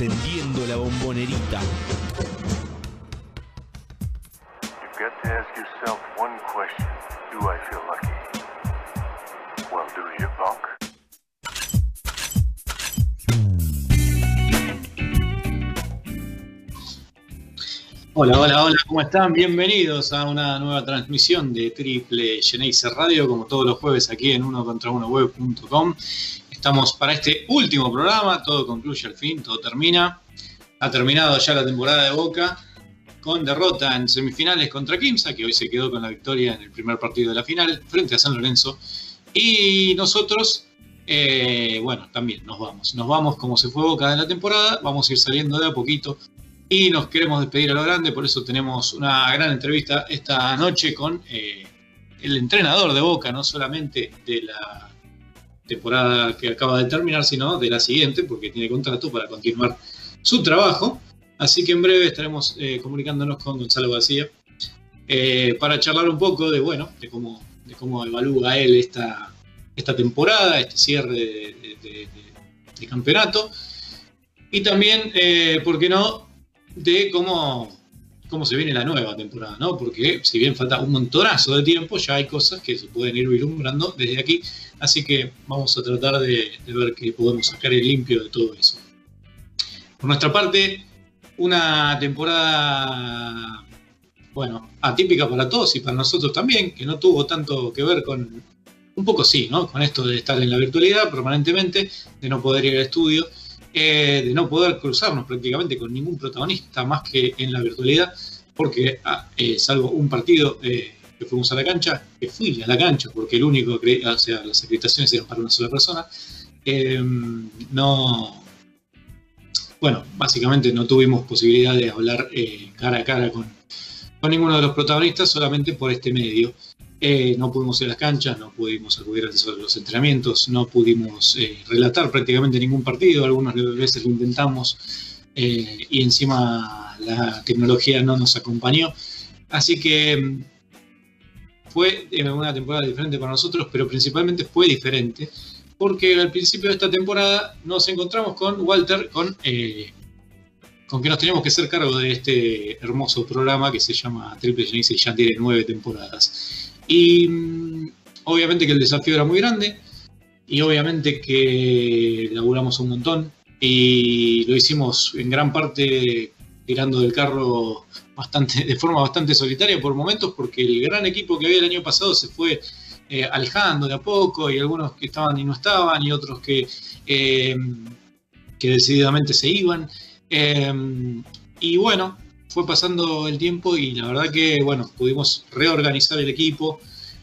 Encendiendo la bombonerita. You've got to ask yourself one question. Do I feel lucky? Well, do you, punk? Hola, hola, hola, ¿cómo están? Bienvenidos a una nueva transmisión de Triple Geneise Radio, como todos los jueves aquí en uno contra uno web.com. Estamos para este último programa, todo concluye al fin, todo termina. Ha terminado ya la temporada de Boca con derrota en semifinales contra Kimsa, que hoy se quedó con la victoria en el primer partido de la final frente a San Lorenzo. Y nosotros, eh, bueno, también nos vamos. Nos vamos como se fue Boca de la temporada, vamos a ir saliendo de a poquito y nos queremos despedir a lo grande, por eso tenemos una gran entrevista esta noche con eh, el entrenador de Boca, no solamente de la temporada que acaba de terminar, sino de la siguiente, porque tiene contrato para continuar su trabajo. Así que en breve estaremos eh, comunicándonos con Gonzalo García eh, para charlar un poco de, bueno, de cómo, de cómo evalúa él esta, esta temporada, este cierre de, de- de- campeonato. Y también, eh, ¿por qué no?, de cómo, cómo se viene la nueva temporada, ¿no? Porque si bien falta un montonazo de tiempo, ya hay cosas que se pueden ir vislumbrando desde aquí. Así que vamos a tratar de, ver qué podemos sacar el limpio de todo eso. Por nuestra parte, una temporada, bueno, atípica para todos y para nosotros también, que no tuvo tanto que ver con, un poco sí, ¿no? Con esto de estar en la virtualidad permanentemente, de no poder ir al estudio, eh, de no poder cruzarnos prácticamente con ningún protagonista más que en la virtualidad, porque ah, eh, salvo un partido eh, que fuimos a la cancha, que fui a la cancha, porque el único, que, o sea, las acreditaciones eran para una sola persona, eh, no, bueno, básicamente no tuvimos posibilidad de hablar eh, cara a cara con, con ninguno de los protagonistas, solamente por este medio. Eh, no pudimos ir a las canchas, no pudimos acudir a los entrenamientos, no pudimos eh, relatar prácticamente ningún partido, algunas veces lo intentamos y encima la tecnología no nos acompañó. Así que mm, fue una temporada diferente para nosotros, pero principalmente fue diferente porque al principio de esta temporada nos encontramos con Walter, con, eh, con que nos teníamos que hacer cargo de este hermoso programa que se llama Triple Genesis y ya tiene nueve temporadas. Y mm, obviamente que el desafío era muy grande y obviamente que laburamos un montón y lo hicimos en gran parte tirando del carro de forma bastante solitaria por momentos porque el gran equipo que había el año pasado se fue eh, alejando de a poco y algunos que estaban y no estaban y otros que, eh, que decididamente se iban. Eh, y bueno, fue pasando el tiempo y la verdad que, bueno, pudimos reorganizar el equipo,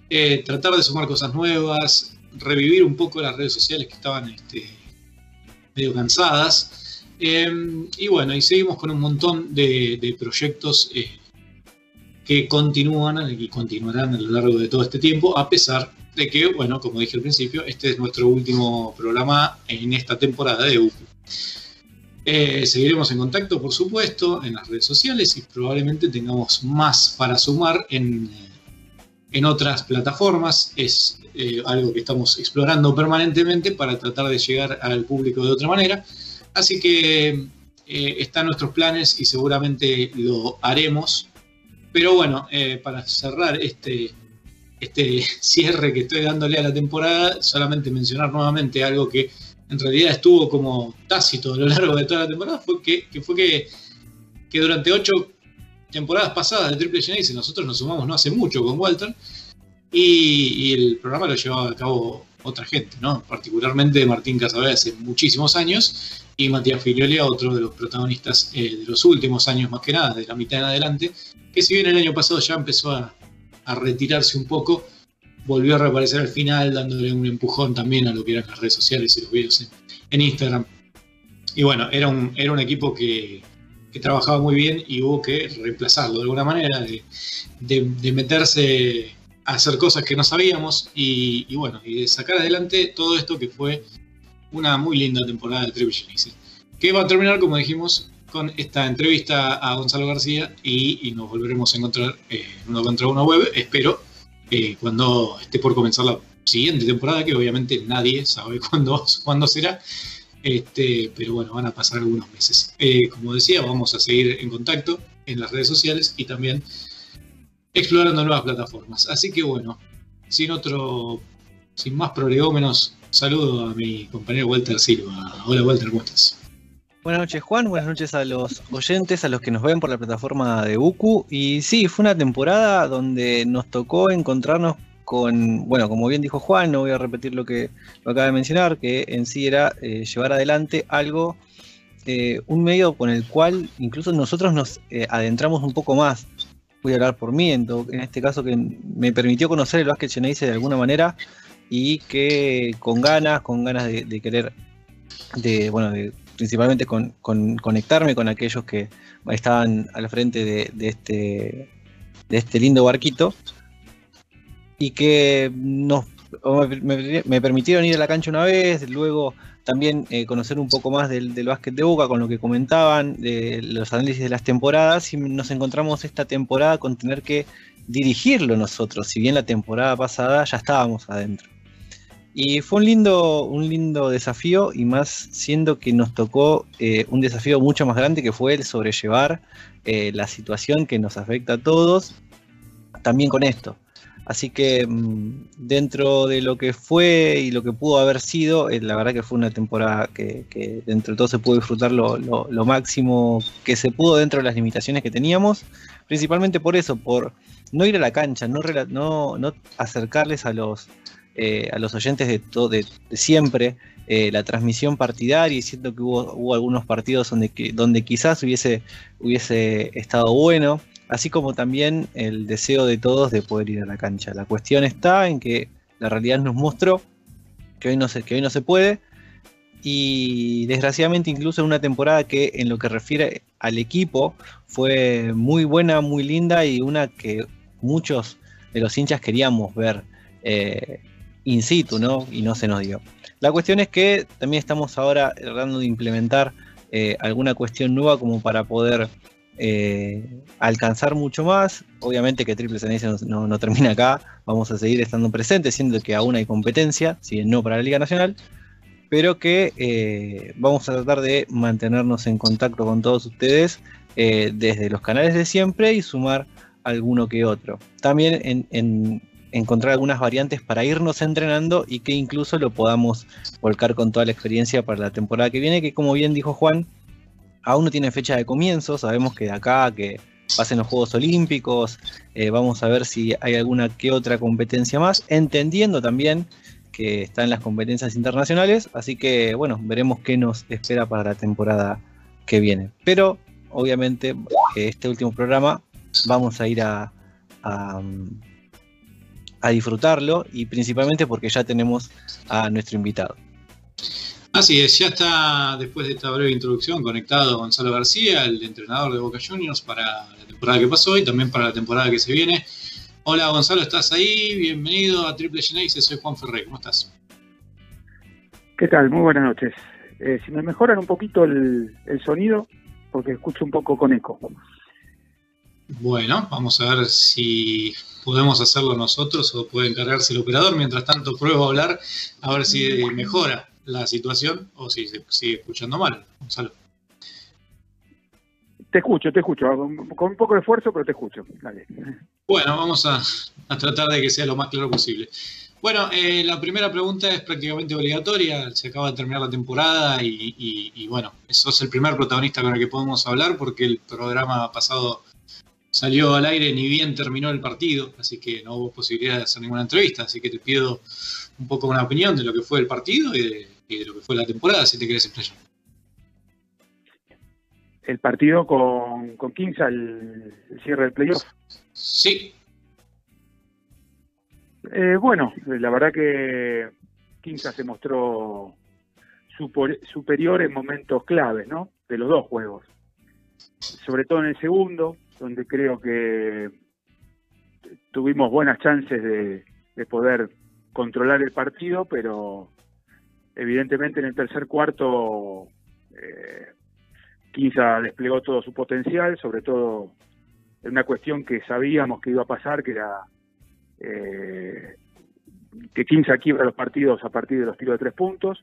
eh, tratar de sumar cosas nuevas, revivir un poco las redes sociales que estaban este, medio cansadas. Eh, y bueno, y seguimos con un montón de, proyectos eh, que continúan y continuarán a lo largo de todo este tiempo, a pesar de que, bueno, como dije al principio, este es nuestro último programa en esta temporada de UPU. Eh, seguiremos en contacto, por supuesto, en las redes sociales y probablemente tengamos más para sumar en, en otras plataformas. Es eh, algo que estamos explorando permanentemente para tratar de llegar al público de otra manera. Así que eh, están nuestros planes y seguramente lo haremos. Pero bueno, eh, para cerrar este, este cierre que estoy dándole a la temporada, solamente mencionar nuevamente algo que en realidad estuvo como tácito a lo largo de toda la temporada, fue que, que fue que, que durante ocho temporadas pasadas de Triple Genesis nosotros nos sumamos no hace mucho con Walter y, y el programa lo llevaba a cabo otra gente, ¿no? particularmente Martín Casabé hace muchísimos años y Matías Filiolia, otro de los protagonistas eh, de los últimos años más que nada, de la mitad en adelante, que si bien el año pasado ya empezó a, retirarse un poco, volvió a reaparecer al final dándole un empujón también a lo que eran las redes sociales y los videos en, Instagram. Y bueno, era un, equipo que, trabajaba muy bien y hubo que reemplazarlo de alguna manera, de meterse a hacer cosas que no sabíamos y, y, bueno, y de sacar adelante todo esto que fue una muy linda temporada de Genesis. Que va a terminar, como dijimos, con esta entrevista a Gonzalo García y, nos volveremos a encontrar eh, en uno contra uno web, espero, eh, cuando esté por comenzar la siguiente temporada, que obviamente nadie sabe cuándo, cuándo será. Este, pero bueno, van a pasar algunos meses. Eh, como decía, vamos a seguir en contacto en las redes sociales y también explorando nuevas plataformas. Así que bueno, sin otro, sin más prolegómenos, saludo a mi compañero Walter Silva. Hola Walter, ¿cómo estás? Buenas noches Juan, buenas noches a los oyentes, a los que nos ven por la plataforma de Uku. Y sí, fue una temporada donde nos tocó encontrarnos con, bueno, como bien dijo Juan, no voy a repetir lo que lo acaba de mencionar, que en sí era eh, llevar adelante algo, eh, un medio con el cual incluso nosotros nos eh, adentramos un poco más voy a hablar por mí, en, este caso que me permitió conocer el básquet Geneise de alguna manera y que con ganas, con ganas de, querer, de, bueno, principalmente con, conectarme con aquellos que estaban al frente de, este, de este lindo barquito y que nos, me, permitieron ir a la cancha una vez, luego también eh, conocer un poco más del, básquet de Boca con lo que comentaban, de los análisis de las temporadas, y nos encontramos esta temporada con tener que dirigirlo nosotros, si bien la temporada pasada ya estábamos adentro. Y fue un lindo, un lindo desafío, y más siendo que nos tocó eh, un desafío mucho más grande que fue el sobrellevar eh, la situación que nos afecta a todos, también con esto. Así que mm, dentro de lo que fue y lo que pudo haber sido, eh, la verdad que fue una temporada que, dentro de todo se pudo disfrutar lo, máximo que se pudo dentro de las limitaciones que teníamos, principalmente por eso, por no ir a la cancha, no, no, acercarles a los, eh, a los oyentes de, todo, de, siempre eh, la transmisión partidaria y siento que hubo, hubo algunos partidos donde, donde quizás hubiese, hubiese estado bueno así como también el deseo de todos de poder ir a la cancha. La cuestión está en que la realidad nos mostró que hoy no se, que hoy no se puede y desgraciadamente incluso en una temporada que en lo que refiere al equipo fue muy buena, muy linda y una que muchos de los hinchas queríamos ver eh, in situ, ¿no? Y no se nos dio. La cuestión es que también estamos ahora tratando de implementar eh, alguna cuestión nueva como para poder eh, alcanzar mucho más. Obviamente que Triple Ceneice no, termina acá, vamos a seguir estando presentes, siendo que aún hay competencia, si no para la Liga Nacional, pero que eh, vamos a tratar de mantenernos en contacto con todos ustedes desde los canales de siempre y sumar alguno que otro. También en, encontrar algunas variantes para irnos entrenando y que incluso lo podamos volcar con toda la experiencia para la temporada que viene, que como bien dijo Juan, aún no tiene fecha de comienzo, sabemos que de acá que pasen los Juegos Olímpicos, eh, vamos a ver si hay alguna que otra competencia más, entendiendo también que están las competencias internacionales, así que bueno, veremos qué nos espera para la temporada que viene. Pero obviamente este último programa vamos a ir a, a, a disfrutarlo y principalmente porque ya tenemos a nuestro invitado. Así es, ya está después de esta breve introducción conectado Gonzalo García, el entrenador de Boca Juniors para la temporada que pasó y también para la temporada que se viene. Hola Gonzalo, ¿estás ahí? Bienvenido a Triple Genesis, soy Juan Ferré, ¿cómo estás? ¿Qué tal? Muy buenas noches. Eh, si me mejoran un poquito el, sonido, porque escucho un poco con eco. Bueno, vamos a ver si podemos hacerlo nosotros o puede encargarse el operador. Mientras tanto, pruebo a hablar a ver si mejora la situación o si se sigue escuchando mal, Gonzalo. Te escucho, te escucho, con un poco de esfuerzo, pero te escucho. Bueno, vamos a, tratar de que sea lo más claro posible. Bueno, eh, la primera pregunta es prácticamente obligatoria. Se acaba de terminar la temporada y, y, bueno, eso es el primer protagonista con el que podemos hablar porque el programa pasado salió al aire ni bien terminó el partido, así que no hubo posibilidad de hacer ninguna entrevista. Así que te pido un poco una opinión de lo que fue el partido y de, y de lo que fue la temporada, si te querés explayar. El partido con, con Quinza, el, cierre del playoff. Sí. Eh, bueno, la verdad que Quinza se mostró superior en momentos claves, ¿no? De los dos juegos. Sobre todo en el segundo, donde creo que tuvimos buenas chances de, de poder controlar el partido, pero Evidentemente en el tercer cuarto eh, Quinza desplegó todo su potencial, sobre todo en una cuestión que sabíamos que iba a pasar, que era eh, que Quinza quiebra los partidos a partir de los tiros de tres puntos.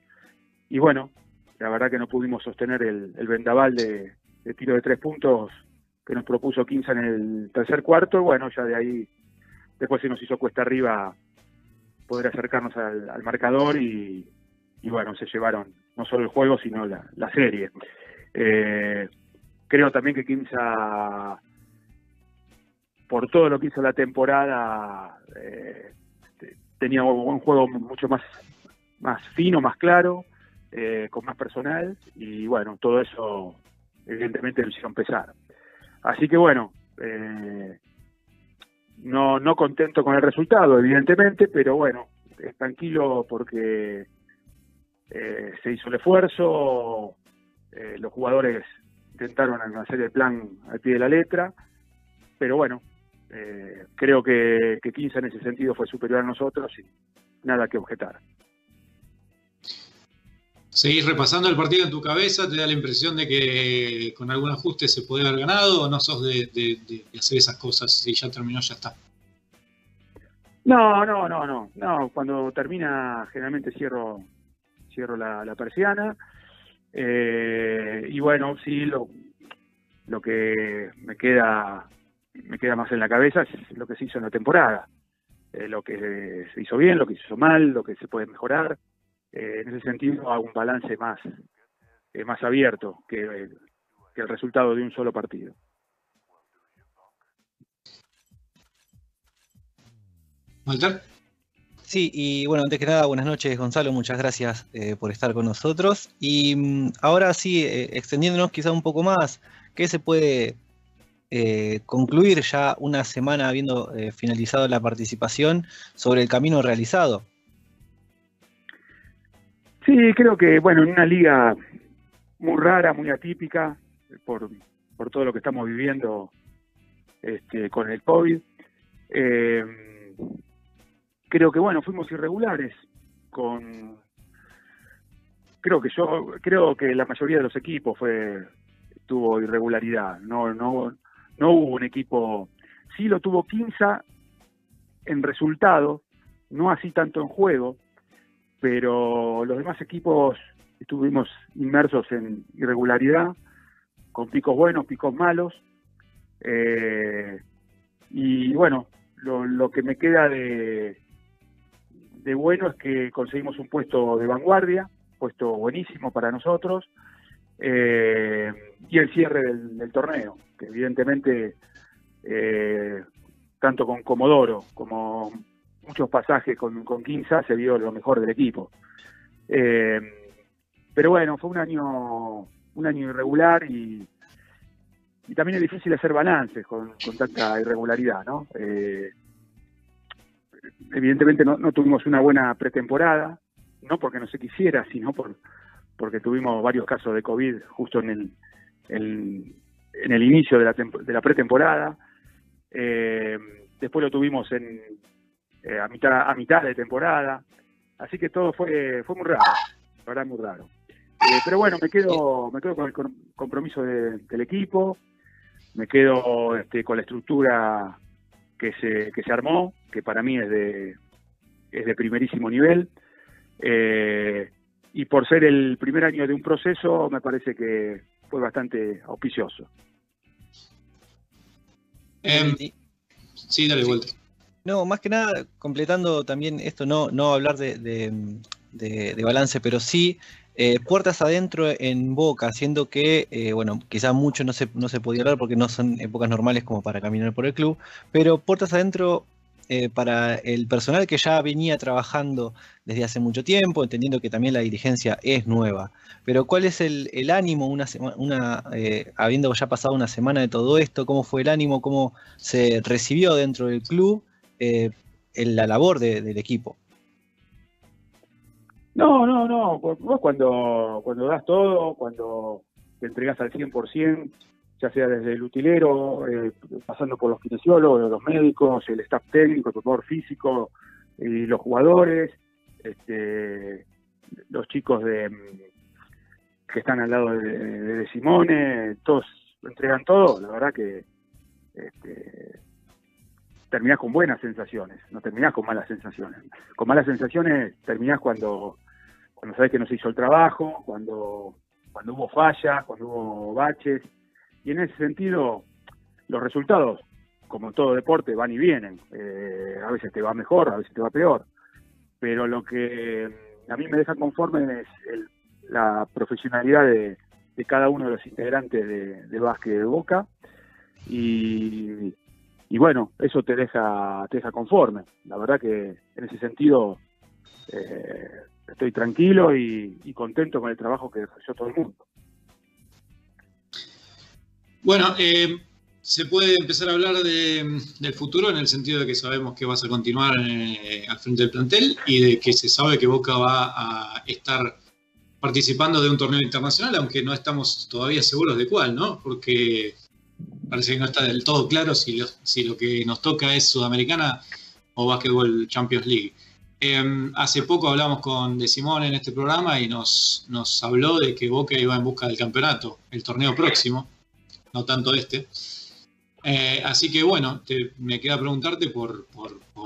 Y bueno, la verdad que no pudimos sostener el, el vendaval de, de tiro de tres puntos que nos propuso Quinza en el tercer cuarto, bueno, ya de ahí después se nos hizo cuesta arriba poder acercarnos al, marcador y, y, bueno, se llevaron no solo el juego, sino la, la serie. Eh, creo también que Quinza, por todo lo que hizo la temporada, eh, tenía un juego mucho más, más fino, más claro, eh, con más personal, y bueno, todo eso evidentemente lo hicieron pesar. Así que bueno, eh, no, no contento con el resultado, evidentemente, pero bueno, es tranquilo porque eh, se hizo el esfuerzo, eh, los jugadores intentaron hacer el plan al pie de la letra, pero bueno, eh, creo que, que 15 en ese sentido fue superior a nosotros y nada que objetar. ¿Seguís repasando el partido en tu cabeza? ¿Te da la impresión de que con algún ajuste se puede haber ganado o no sos de, hacer esas cosas? Si ya terminó, ya está. No, no, no, no. no cuando termina, generalmente cierro, cierro la, la persiana. Eh, y bueno, sí, lo, lo que me queda, me queda más en la cabeza es lo que se hizo en la temporada. Eh, lo que se hizo bien, lo que se hizo mal, lo que se puede mejorar. Eh, en ese sentido hago un balance más, eh, más abierto que, que, el resultado de un solo partido. ¿Walter? Sí, y bueno, antes que nada, buenas noches Gonzalo, muchas gracias eh, por estar con nosotros. Y mm, ahora sí, eh, extendiéndonos quizá un poco más, ¿qué se puede eh, concluir ya una semana habiendo eh, finalizado la participación sobre el camino realizado? Sí, creo que, bueno, en una liga muy rara, muy atípica, por, por todo lo que estamos viviendo este, con el COVID, eh, creo que, bueno, fuimos irregulares con... Creo que yo, creo que la mayoría de los equipos fue tuvo irregularidad, no, no, no hubo un equipo, sí lo tuvo Quinza en resultado, no así tanto en juego, pero los demás equipos estuvimos inmersos en irregularidad, con picos buenos, picos malos, eh, y bueno, lo, lo, que me queda de, de bueno es que conseguimos un puesto de vanguardia, puesto buenísimo para nosotros, eh, y el cierre del, torneo, que evidentemente eh, tanto con Comodoro como muchos pasajes con, con Quinza se vio lo mejor del equipo. Eh, pero bueno, fue un año un año irregular y, también es difícil hacer balances con, tanta irregularidad, ¿no? Eh, evidentemente no, tuvimos una buena pretemporada, no porque no se quisiera, sino por porque tuvimos varios casos de COVID justo en el, el en el inicio de la, de la pretemporada. Eh, después lo tuvimos en, eh, a mitad a mitad de temporada, así que todo fue fue muy raro, la verdad muy raro. Eh, pero bueno, me quedo me quedo con el compromiso de, del equipo, me quedo este, con la estructura que se que se armó, que para mí es de es de primerísimo nivel. Eh, y por ser el primer año de un proceso, me parece que fue bastante auspicioso. Eh, sí, dale vuelta. No, más que nada, completando también esto, no, no hablar de, de, balance, pero sí eh, puertas adentro en Boca, siendo que, eh, bueno, quizás mucho no se, no se podía hablar porque no son épocas normales como para caminar por el club, pero puertas adentro eh, para el personal que ya venía trabajando desde hace mucho tiempo, entendiendo que también la dirigencia es nueva. Pero ¿cuál es el, el ánimo, una, una habiendo ya pasado una semana de todo esto? ¿Cómo fue el ánimo? ¿Cómo se recibió dentro del club eh, en la labor de, del equipo? No, no, no. Vos cuando, cuando das todo, cuando te entregas al 100%, ya sea desde el utilero, eh, pasando por los kinesiólogos, los médicos, el staff técnico, el preparador físico y los jugadores, este, los chicos de que están al lado de, de Simone, todos entregan todo, la verdad que este, terminás con buenas sensaciones, no terminás con malas sensaciones. Con malas sensaciones terminás cuando cuando sabes que no se hizo el trabajo, cuando, cuando hubo fallas, cuando hubo baches. Y en ese sentido, los resultados, como todo deporte, van y vienen. Eh, a veces te va mejor, a veces te va peor. Pero lo que a mí me deja conforme es la profesionalidad de, de cada uno de los integrantes de, de básquet de Boca. Y, y bueno, eso te deja, te deja conforme. La verdad que en ese sentido eh, estoy tranquilo y, contento con el trabajo que desarrolló todo el mundo. Bueno, eh, se puede empezar a hablar de- del futuro en el sentido de que sabemos que vas a continuar eh, al frente del plantel y de que se sabe que Boca va a estar participando de un torneo internacional, aunque no estamos todavía seguros de cuál, ¿no? Porque parece que no está del todo claro si lo, que nos toca es Sudamericana o Basketball Champions League. Eh, hace poco hablamos con De Simón en este programa y nos, habló de que Boca iba en busca del campeonato, el torneo próximo, no tanto este. Eh, así que bueno, me queda preguntarte por,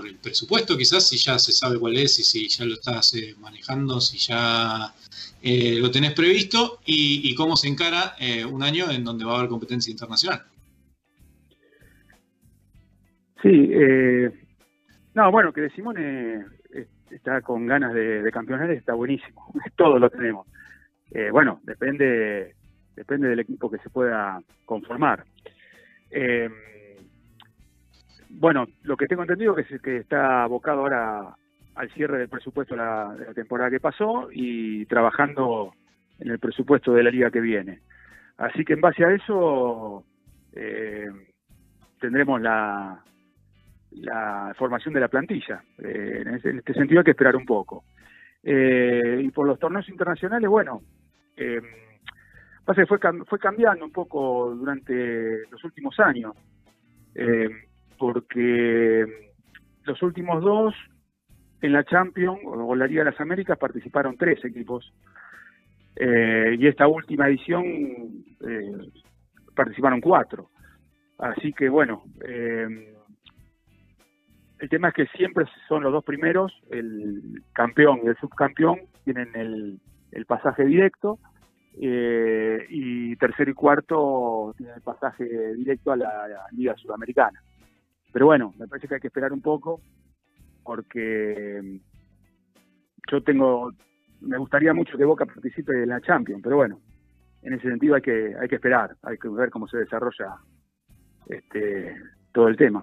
el presupuesto, quizás si ya se sabe cuál es y si ya lo estás eh, manejando, si ya eh, lo tenés previsto y, cómo se encara un año en donde va a haber competencia internacional. Sí, eh, no, bueno, que de Simone eh, está con ganas de, de está buenísimo. Todos lo tenemos. Eh, bueno, depende, depende del equipo que se pueda conformar. Eh, bueno, lo que tengo entendido es que está abocado ahora al cierre del presupuesto de la, de la temporada que pasó y trabajando en el presupuesto de la liga que viene. Así que en base a eso eh, tendremos la, la formación de la plantilla. Eh, en, este sentido hay que esperar un poco. Eh, y por los torneos internacionales, bueno, eh, que fue, fue cambiando un poco durante los últimos años, eh, porque los últimos dos en la Champions o la Liga de las Américas participaron tres equipos. Y esta última edición participaron cuatro. Así que bueno, eh, el tema es que siempre son los dos primeros, el campeón y el subcampeón, tienen el, pasaje directo, eh, y tercero y cuarto tienen el pasaje directo a la, a la Liga Sudamericana. Pero bueno, me parece que hay que esperar un poco, porque mm, yo tengo, me gustaría mucho que Boca participe en la Champions, pero bueno, en ese sentido hay que, hay que esperar, hay que ver cómo se desarrolla este, todo el tema.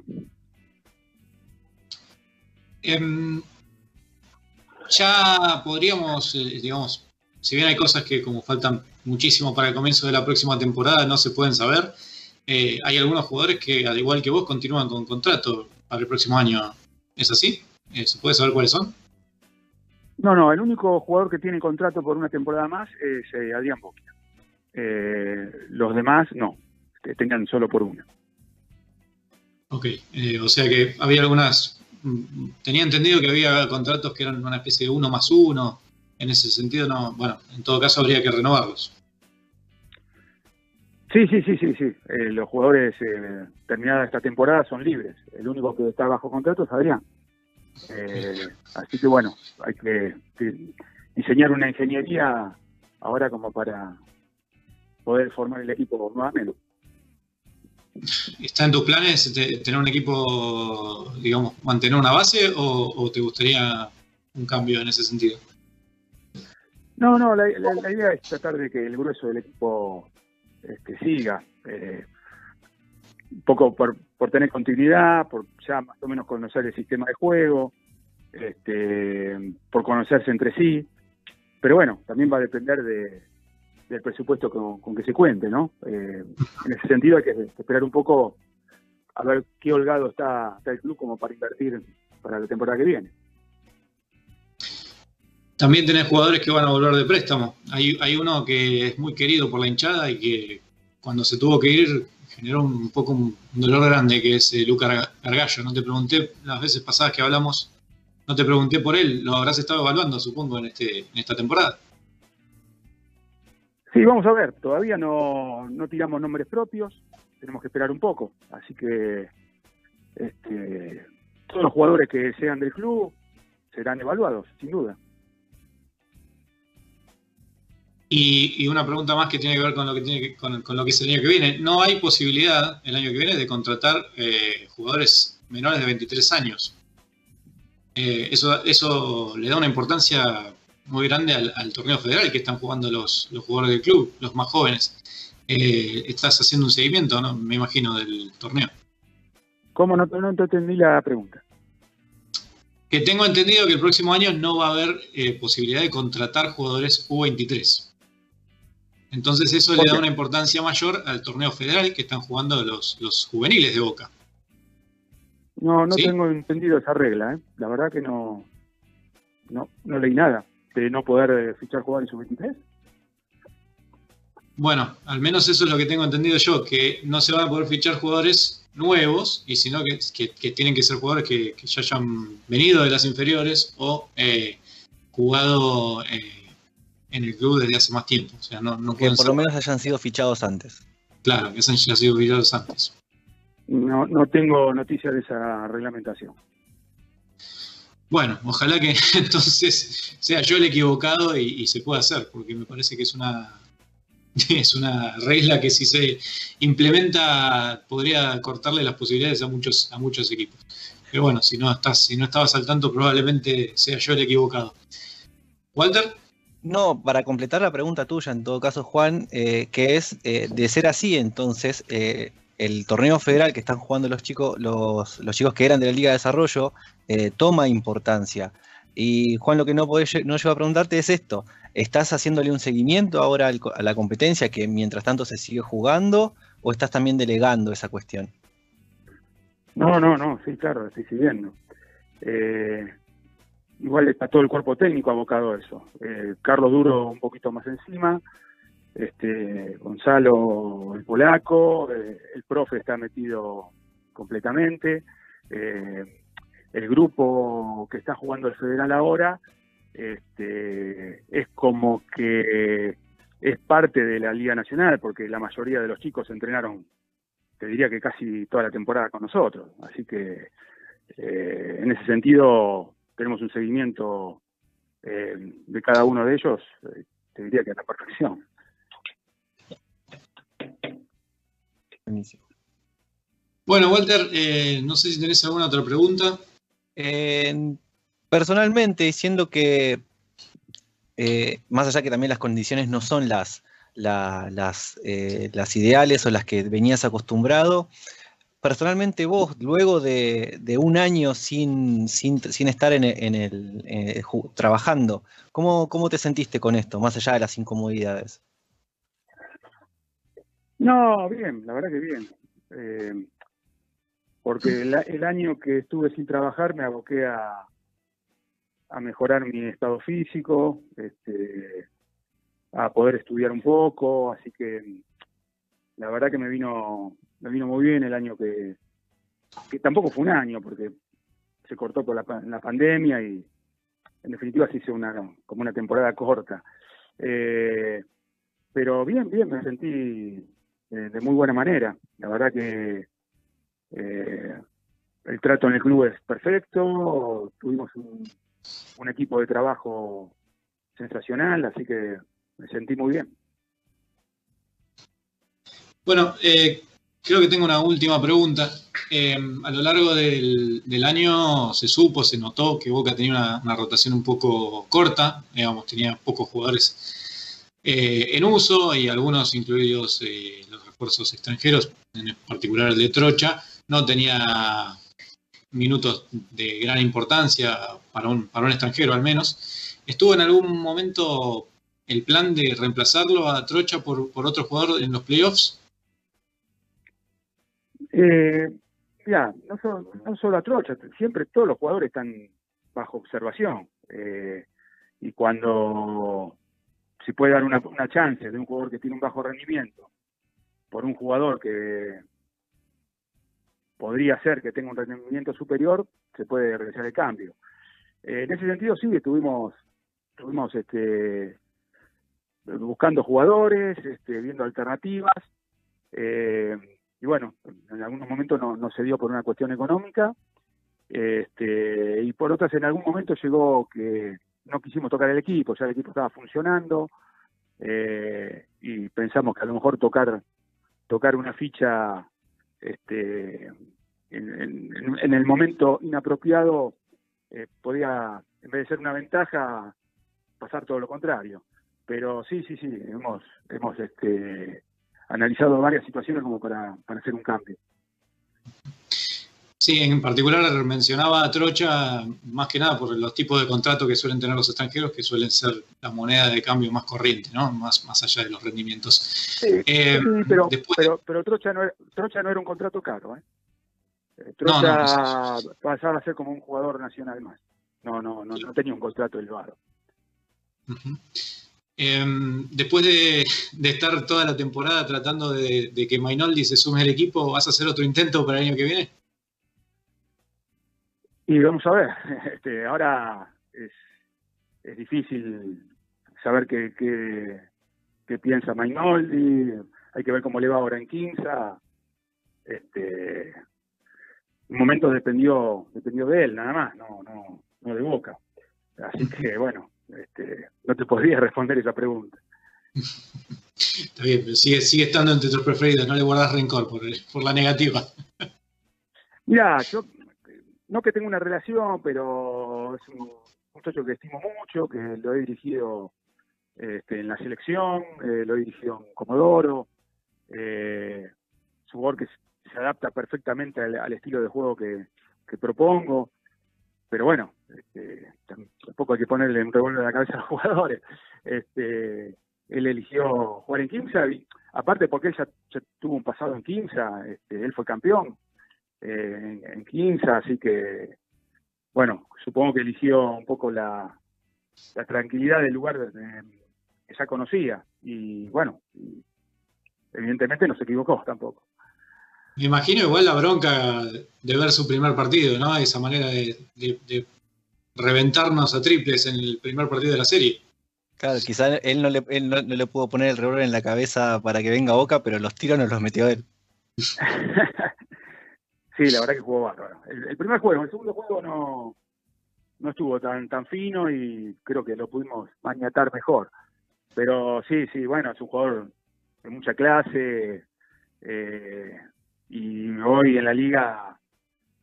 Em, ya podríamos, eh, digamos, si bien hay cosas que como faltan muchísimo para el comienzo de la próxima temporada no se pueden saber, eh, hay algunos jugadores que, al igual que vos, continúan con contrato para el próximo año. ¿Es así? Eh, ¿Se puede saber cuáles son? No, no, el único jugador que tiene contrato por una temporada más es Adrián Boquia. Los demás no, que tengan solo por una. Ok, eh, o sea que había algunas. Tenía entendido que había contratos que eran una especie de uno más uno. En ese sentido, no. Bueno, en todo caso habría que renovarlos. Sí, sí, sí, sí, sí. Eh, los jugadores eh, terminada esta temporada son libres. El único que está bajo contrato es Adrián. Eh, así que bueno, hay que, que diseñar una ingeniería ahora como para poder formar el equipo nuevamente. ¿Está en tus planes te- tener un equipo, digamos, mantener una base o, te gustaría un cambio en ese sentido? No, no, la idea es tratar de que el grueso del equipo este, siga. eh, un poco por, por tener continuidad, por ya más o menos conocer el sistema de juego, este, por conocerse entre sí. Pero bueno, también va a depender de, del presupuesto con, que se cuente, ¿no? Eh, en ese sentido hay que esperar un poco a ver qué holgado está, el club como para invertir para la temporada que viene. También tenés jugadores que van a volver de préstamo. Hay, uno que es muy querido por la hinchada y que cuando se tuvo que ir generó un poco un dolor grande, que es eh, Luca Gargallo. No te pregunté las veces pasadas que hablamos, no te pregunté por él. Lo habrás estado evaluando, supongo, en, este, en esta temporada. Sí, vamos a ver, todavía no, no tiramos nombres propios, tenemos que esperar un poco, así que este, todos los jugadores que sean del club serán evaluados, sin duda. Y, y una pregunta más que tiene que ver con lo que, tiene que- con, con lo que es el año que viene. No hay posibilidad el año que viene de contratar eh, jugadores menores de 23 años. Eh, eso, eso le da una importancia muy grande al, al torneo federal que están jugando los, los jugadores del club, los más jóvenes. Eh, estás haciendo un seguimiento, ¿no? Me imagino, del torneo. ¿Cómo no, no te entendí la pregunta? Que tengo entendido que el próximo año no va a haber eh, posibilidad de contratar jugadores U23. Entonces eso le da una importancia mayor al torneo federal que están jugando los, los juveniles de Boca. No, no ¿Sí? tengo entendido esa regla, ¿eh? La verdad que no, no, no leí nada de no poder eh, fichar jugadores sub-23. Bueno, al menos eso es lo que tengo entendido yo, que no se van a poder fichar jugadores nuevos, y sino que, que- que tienen que ser jugadores que, que ya hayan venido de las inferiores o eh, jugado eh, en el club desde hace más tiempo. O sea, no, no Que por ser- lo menos hayan sido fichados antes. Claro, que hayan ya sido fichados antes. No, no tengo noticia de esa reglamentación. Bueno, ojalá que entonces sea yo el equivocado y, se pueda hacer, porque me parece que es una es una regla que si se implementa podría cortarle las posibilidades a muchos a muchos equipos. Pero bueno, si no estás si no estabas al tanto probablemente sea yo el equivocado. Walter, No, para completar la pregunta tuya, en todo caso, Juan, eh, que es eh, de ser así, entonces, eh, el torneo federal que están jugando los chicos, los, chicos que eran de la Liga de Desarrollo, eh, toma importancia. Y Juan, lo que no podés, no llevo a preguntarte es esto: ¿estás haciéndole un seguimiento ahora al a la competencia que mientras tanto se sigue jugando, o estás también delegando esa cuestión? No, no, no, sí, claro, estoy siguiendo. Eh, igual está todo el cuerpo técnico abocado a eso. Eh, Carlos Duro un poquito más encima, este, Gonzalo el polaco, eh, el profe está metido completamente, eh, el grupo que está jugando el federal ahora este, es como que es parte de la Liga Nacional, porque la mayoría de los chicos entrenaron te diría que casi toda la temporada con nosotros. Así que eh, en ese sentido tenemos un seguimiento de cada uno de ellos, te diría que a la perfección. Buenísimo. bueno Walter, eh, no sé si tenés alguna otra pregunta. Eh, personalmente, siendo que eh, más allá que también las condiciones no son las, la- las, eh, las ideales o las que venías acostumbrado, personalmente vos, luego de, de un año sin, sin, sin estar en el, en el- eh, ju- trabajando, ¿cómo, ¿cómo te sentiste con esto, más allá de las incomodidades? No, bien, la verdad que bien. Eh, porque el, año que estuve sin trabajar me aboqué a, a mejorar mi estado físico, este, a poder estudiar un poco, así que la verdad que me vino me vino muy bien el año que, que tampoco fue un año porque se cortó por la, la pandemia y en definitiva se hizo una como una temporada corta. Eh, pero bien, bien, me sentí de muy buena manera. La verdad que eh, el trato en el club es perfecto, tuvimos un, equipo de trabajo sensacional, así que me sentí muy bien. Bueno, eh, creo que tengo una última pregunta. Eh, a lo largo del, del año se supo, se notó que Boca tenía una, rotación un poco corta, digamos, tenía pocos jugadores eh, en uso y algunos, incluidos eh, los refuerzos extranjeros, en particular el de Trocha, no tenía minutos de gran importancia para un, para un extranjero al menos. ¿Estuvo en algún momento el plan de reemplazarlo a Trocha por, por otro jugador en los playoffs? Eh, solo, no solo a Trocha, siempre todos los jugadores están bajo observación. Eh, y cuando se puede dar una, una chance de un jugador que tiene un bajo rendimiento por un jugador que podría ser que tenga un rendimiento superior, se puede realizar el cambio. Eh, en ese sentido, sí, estuvimos, estuvimos este, buscando jugadores, este, viendo alternativas. Eh, y bueno, en algunos momentos no, no se dio por una cuestión económica. Este, y por otras, en algún momento llegó que no quisimos tocar el equipo, ya el equipo estaba funcionando. eh, y pensamos que a lo mejor tocar tocar una ficha este, en, en- en el momento inapropiado eh, podía, en vez de ser una ventaja, pasar todo lo contrario. Pero sí, sí, sí, hemos, hemos este, analizado varias situaciones como para, para hacer un cambio. Sí, en particular mencionaba a Trocha más que nada por los tipos de contratos que suelen tener los extranjeros, que suelen ser la moneda de cambio más corriente, ¿no? Más, más allá de los rendimientos. Sí, Eh, sí, pero, después- pero, pero Trocha, no era, Trocha no era un contrato caro. ¿eh? Eh, No, Trocha no, pasaba a ser como un jugador nacional más. No, no, no, no tenía un contrato elevado. Ujú. Em, después de, de estar toda la temporada tratando de, de que Mainoldi se sume al equipo, ¿vas a hacer otro intento para el año que viene? Y vamos a ver, este, ahora es, es difícil saber qué, qué, qué piensa Mainoldi, hay que ver cómo le va ahora en Quinza. Este, un momento dependió, dependió de él, nada más, no, no, no de Boca. Así que bueno, este, no te podría responder esa pregunta. Está bien, pero sigue, sigue estando entre tus preferidos, no le guardas rencor por, por la negativa. Mira, yo no que tenga una relación, pero es un muchacho que estimo mucho, que lo he dirigido este, en la selección, eh, lo he dirigido en Comodoro, eh, es que se- adapta perfectamente al, estilo de juego que, propongo, pero bueno, este, tam- tampoco hay que ponerle un revólver en la cabeza a los jugadores. Este, él eligió jugar en Quimsa, aparte porque él ya, ya tuvo un pasado en Quimsa, este, él fue campeón eh, en, Quinza, así que, bueno, supongo que eligió un poco la, la tranquilidad del lugar eh, que ya conocía. Y bueno, evidentemente no se equivocó tampoco. Me imagino igual la bronca de ver su primer partido, ¿no? Esa manera de, de- de reventarnos a triples en el primer partido de la serie. Claro, quizá él no le, él no, no le pudo poner el revólver en la cabeza para que venga Boca, pero los tiros nos los metió él. sí, la verdad que jugó bárbaro. El, primer juego, el segundo juego no, no estuvo tan, tan fino y creo que lo pudimos maniatar mejor. Pero sí, sí, bueno, es un jugador de mucha clase eh, y hoy en la liga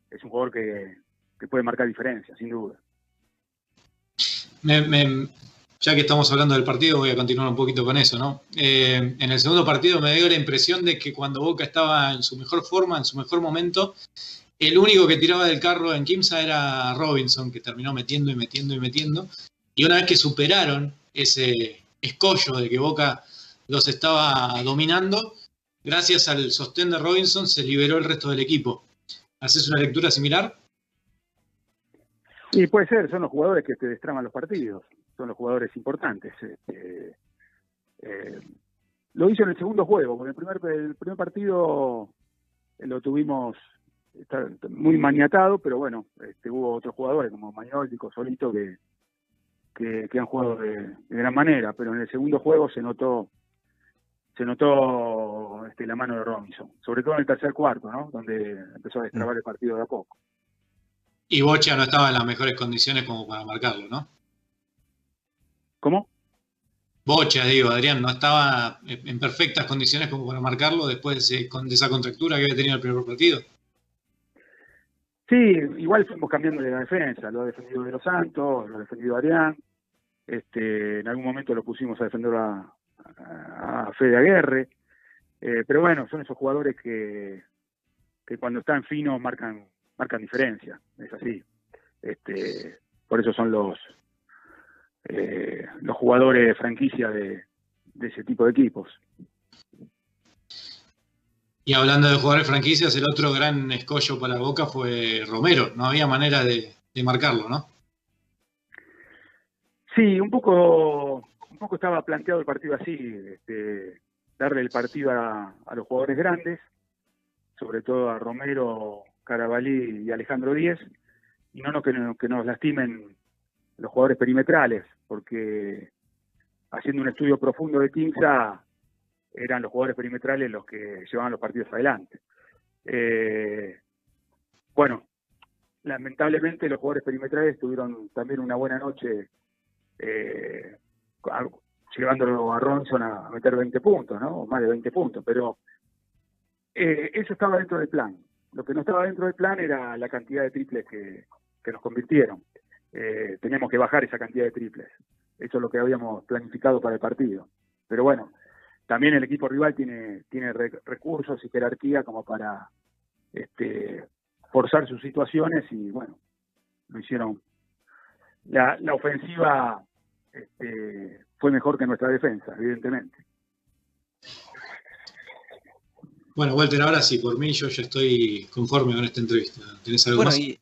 es un jugador que, que puede marcar diferencia, sin duda. Me- me- ya que estamos hablando del partido, voy a continuar un poquito con eso, ¿no? Eh, en el segundo partido me dio la impresión de que cuando Boca estaba en su mejor forma, en su mejor momento, el único que tiraba del carro en Kimsa era Robinson, que terminó metiendo y metiendo y metiendo. Y una vez que superaron ese escollo de que Boca los estaba dominando, gracias al sostén de Robinson se liberó el resto del equipo. ¿Haces una lectura similar? Y puede ser, son los jugadores que te destraman los partidos, son los jugadores importantes. este, eh, lo hizo en el segundo juego, porque el primer, el primer partido lo tuvimos está- muy maniatado, pero bueno, este, hubo otros jugadores como Mañol y Cosolito que, que, que han jugado de, de gran manera, pero en el segundo juego se notó se notó este, la mano de Robinson, sobre todo en el tercer cuarto, ¿no? donde empezó a destrabar el partido de a poco. Y Bocha no estaba en las mejores condiciones como para marcarlo, ¿no? ¿Cómo? Bocha, digo, Adrián, no estaba en perfectas condiciones como para marcarlo después de, ese- con- de esa contractura que había tenido el primer partido. Sí, igual fuimos cambiando de la defensa, lo ha defendido De Los Santos, lo ha defendido Arián, este, en algún momento lo pusimos a defender a, a, a Fede Aguerre, eh, pero bueno, son esos jugadores que, que cuando están finos marcan, marcan diferencia, es así. Este, por eso son los, eh, los jugadores de franquicia de, de ese tipo de equipos. Y hablando de jugadores franquicias, el otro gran escollo para Boca fue Romero. No había manera de, de marcarlo, ¿no? Sí, un poco, un poco estaba planteado el partido así, este, darle el partido a, a los jugadores grandes, sobre todo a Romero, Carabalí y Alejandro Díez, y no, no que, no- que nos lastimen los jugadores perimetrales, porque haciendo un estudio profundo de Quinza, eran los jugadores perimetrales los que llevaban los partidos adelante. Eh, bueno, lamentablemente los jugadores perimetrales tuvieron también una buena noche eh, llevándolo a Ronson a meter 20 puntos, ¿no? Más de 20 puntos, pero eh, eso estaba dentro del plan. Lo que no estaba dentro del plan era la cantidad de triples que, que nos convirtieron. Eh, teníamos que bajar esa cantidad de triples. Eso es lo que habíamos planificado para el partido. Pero bueno, también el equipo rival tiene, tiene re- recursos y jerarquía como para este, forzar sus situaciones y bueno, lo hicieron. La, la ofensiva este, fue mejor que nuestra defensa, evidentemente. Bueno, Walter, ahora sí, por mí yo ya estoy conforme con esta entrevista. ¿Tenés algo Bueno, más? y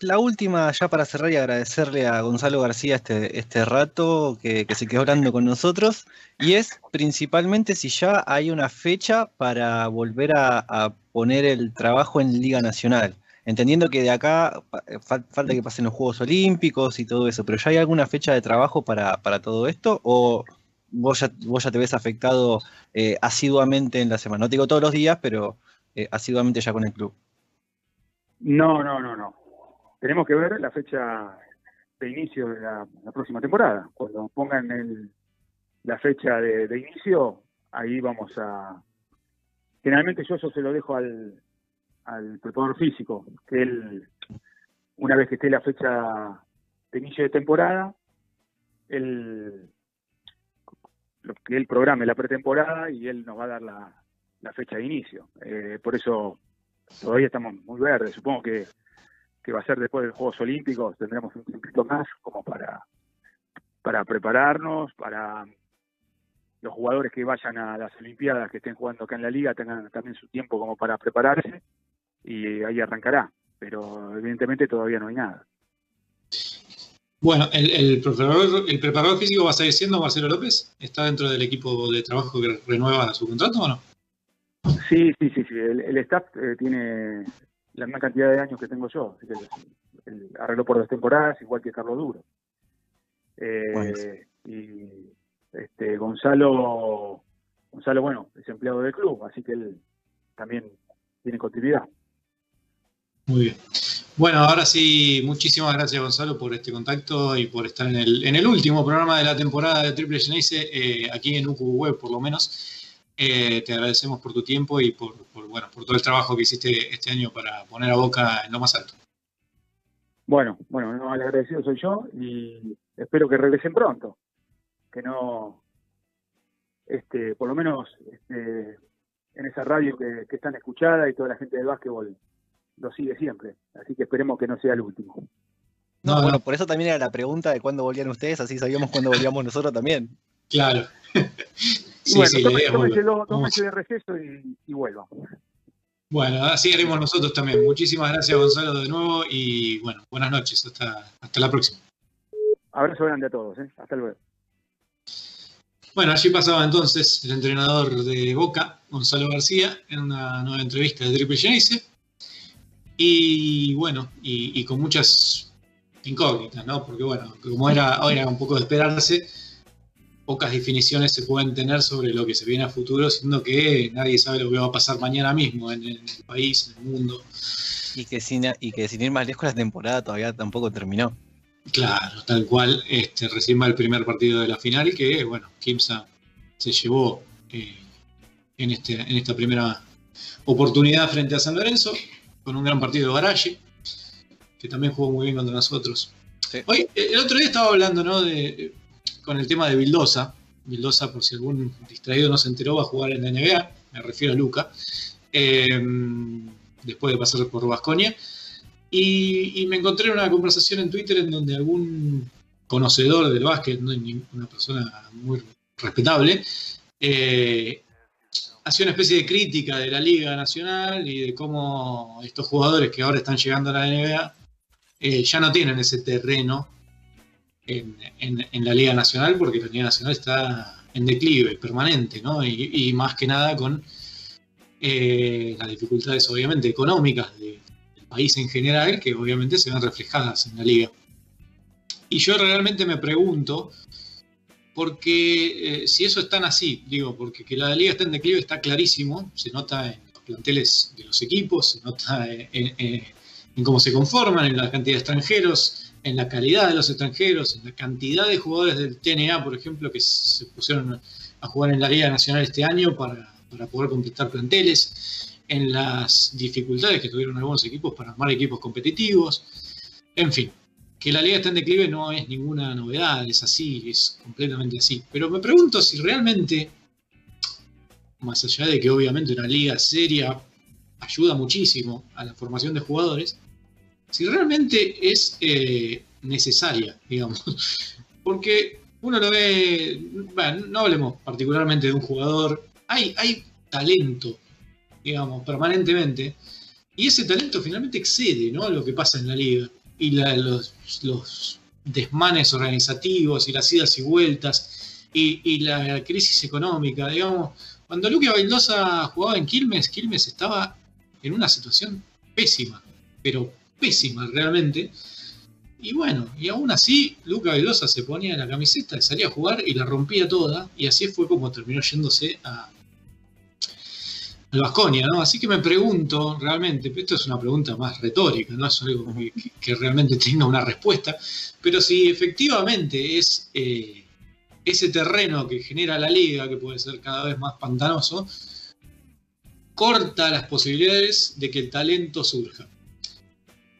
la última, ya para cerrar y agradecerle a Gonzalo García este, este rato que, se quedó hablando con nosotros, y es principalmente si ya hay una fecha para volver a, poner el trabajo en Liga Nacional. Entendiendo que de acá fal- falta que pasen los Juegos Olímpicos y todo eso, pero ¿ya hay alguna fecha de trabajo para, para todo esto? ¿O vos ya, vos ya te ves afectado eh, asiduamente en la semana? No te digo todos los días, pero eh, asiduamente ya con el club. No, no, no, no. Tenemos que ver la fecha de inicio de la, próxima temporada. Cuando pongan la fecha de, inicio, ahí vamos a... Generalmente yo eso se lo dejo al, al preparador físico, que él, una vez que esté la fecha de inicio de temporada, él, que él programe la pretemporada y él nos va a dar la, la fecha de inicio. Eh, por eso todavía estamos muy verdes. Supongo que, que va a ser después de los Juegos Olímpicos, tendremos un tiempito más como para, para prepararnos, para los jugadores que vayan a las Olimpiadas, que estén jugando acá en la liga, tengan también su tiempo como para prepararse y ahí arrancará. Pero evidentemente todavía no hay nada. Bueno, el, el preparador, el preparador físico va a seguir siendo Marcelo López. ¿Está dentro del equipo de trabajo que renueva su contrato o no? Sí, sí, sí, sí. El, el staff eh, tiene la misma cantidad de años que tengo yo. Así que el- arregló por dos temporadas, igual que Carlos Duro. Eh, y este Gonzalo, Gonzalo, bueno, es empleado del club, así que él también tiene continuidad. Muy bien. Bueno, ahora sí, muchísimas gracias Gonzalo por este contacto y por estar en el, en el último programa de la temporada de Triple Geneise, eh, aquí en UQ Web por lo menos. Eh, te agradecemos por tu tiempo y por, por, bueno, por todo el trabajo que hiciste este año para poner a Boca en lo más alto. Bueno, bueno, no, el agradecido soy yo y espero que regresen pronto. Que no, este, por lo menos este, en esa radio que, que están escuchada y toda la gente del básquetbol lo sigue siempre. Así que esperemos que no sea el último. No, No, bueno, no. por eso también era la pregunta de cuándo volvían ustedes, así sabíamos cuándo volvíamos nosotros también. Claro. Sí, bueno, sí, la tome- idea es tómense volver. dos, Vamos. tómense de receso y, y vuelvan. Bueno, así haremos nosotros también. Muchísimas gracias Gonzalo de nuevo y bueno, buenas noches. Hasta, hasta la próxima. Abrazo grande a todos. ¿eh? Hasta luego. Bueno, allí pasaba entonces el entrenador de Boca, Gonzalo García, en una nueva entrevista de Triple Genesis. Y bueno, y, y con muchas incógnitas, ¿no? Porque bueno, como era, era un poco de esperarse, pocas definiciones se pueden tener sobre lo que se viene a futuro, siendo que nadie sabe lo que va a pasar mañana mismo en el, país, en el mundo. Y que, sin, y que sin ir más lejos, la temporada todavía tampoco terminó. Claro, tal cual, este, recién va el primer partido de la final que, bueno, Kimsa se llevó eh, en, este, en esta primera oportunidad frente a San Lorenzo, con un gran partido de Garalle, que también jugó muy bien contra nosotros. Sí. Hoy, el otro día estaba hablando, ¿no? De, con el tema de Vildosa. Vildosa, por si algún distraído no se enteró, va a jugar en la NBA, me refiero a Luca, eh, después de pasar por Vasconia. Y, y, me encontré en una conversación en Twitter en donde algún conocedor del básquet, ¿no? una persona muy respetable, eh, hacía una especie de crítica de la Liga Nacional y de cómo estos jugadores que ahora están llegando a la NBA eh, ya no tienen ese terreno en, en, la Liga Nacional porque la Liga Nacional está en declive permanente. Y, más que nada con eh, las dificultades obviamente económicas de, país en general, que obviamente se ven reflejadas en la liga. Y yo realmente me pregunto, porque eh, si eso es tan así, digo, porque que la liga está en declive está clarísimo, se nota en los planteles de los equipos, se nota en, en cómo se conforman, en la cantidad de extranjeros, en la calidad de los extranjeros, en la cantidad de jugadores del TNA, por ejemplo, que se pusieron a jugar en la Liga Nacional este año para, para poder completar planteles, en las dificultades que tuvieron algunos equipos para armar equipos competitivos, en fin, que la liga está en declive no es ninguna novedad, es así, es completamente así. Pero me pregunto si realmente, más allá de que obviamente una liga seria ayuda muchísimo a la formación de jugadores, si realmente es eh, necesaria, digamos. Porque uno lo ve, bueno, no hablemos particularmente de un jugador, hay, hay talento, digamos, permanentemente, y ese talento finalmente excede ¿no? lo que pasa en la liga. Y los, los desmanes organizativos y las idas y vueltas y, y la crisis económica, digamos, cuando Luque Baldosa jugaba en Quilmes, Quilmes estaba en una situación pésima, pero pésima realmente. Y bueno, y aún así, Luca Baldosa se ponía la camiseta, salía a jugar y la rompía toda, y así fue como terminó yéndose a, al Vasconia, ¿no? Así que me pregunto, realmente, esto es una pregunta más retórica, no es algo que realmente tenga una respuesta, pero si efectivamente es eh, ese terreno que genera la liga, que puede ser cada vez más pantanoso, corta las posibilidades de que el talento surja.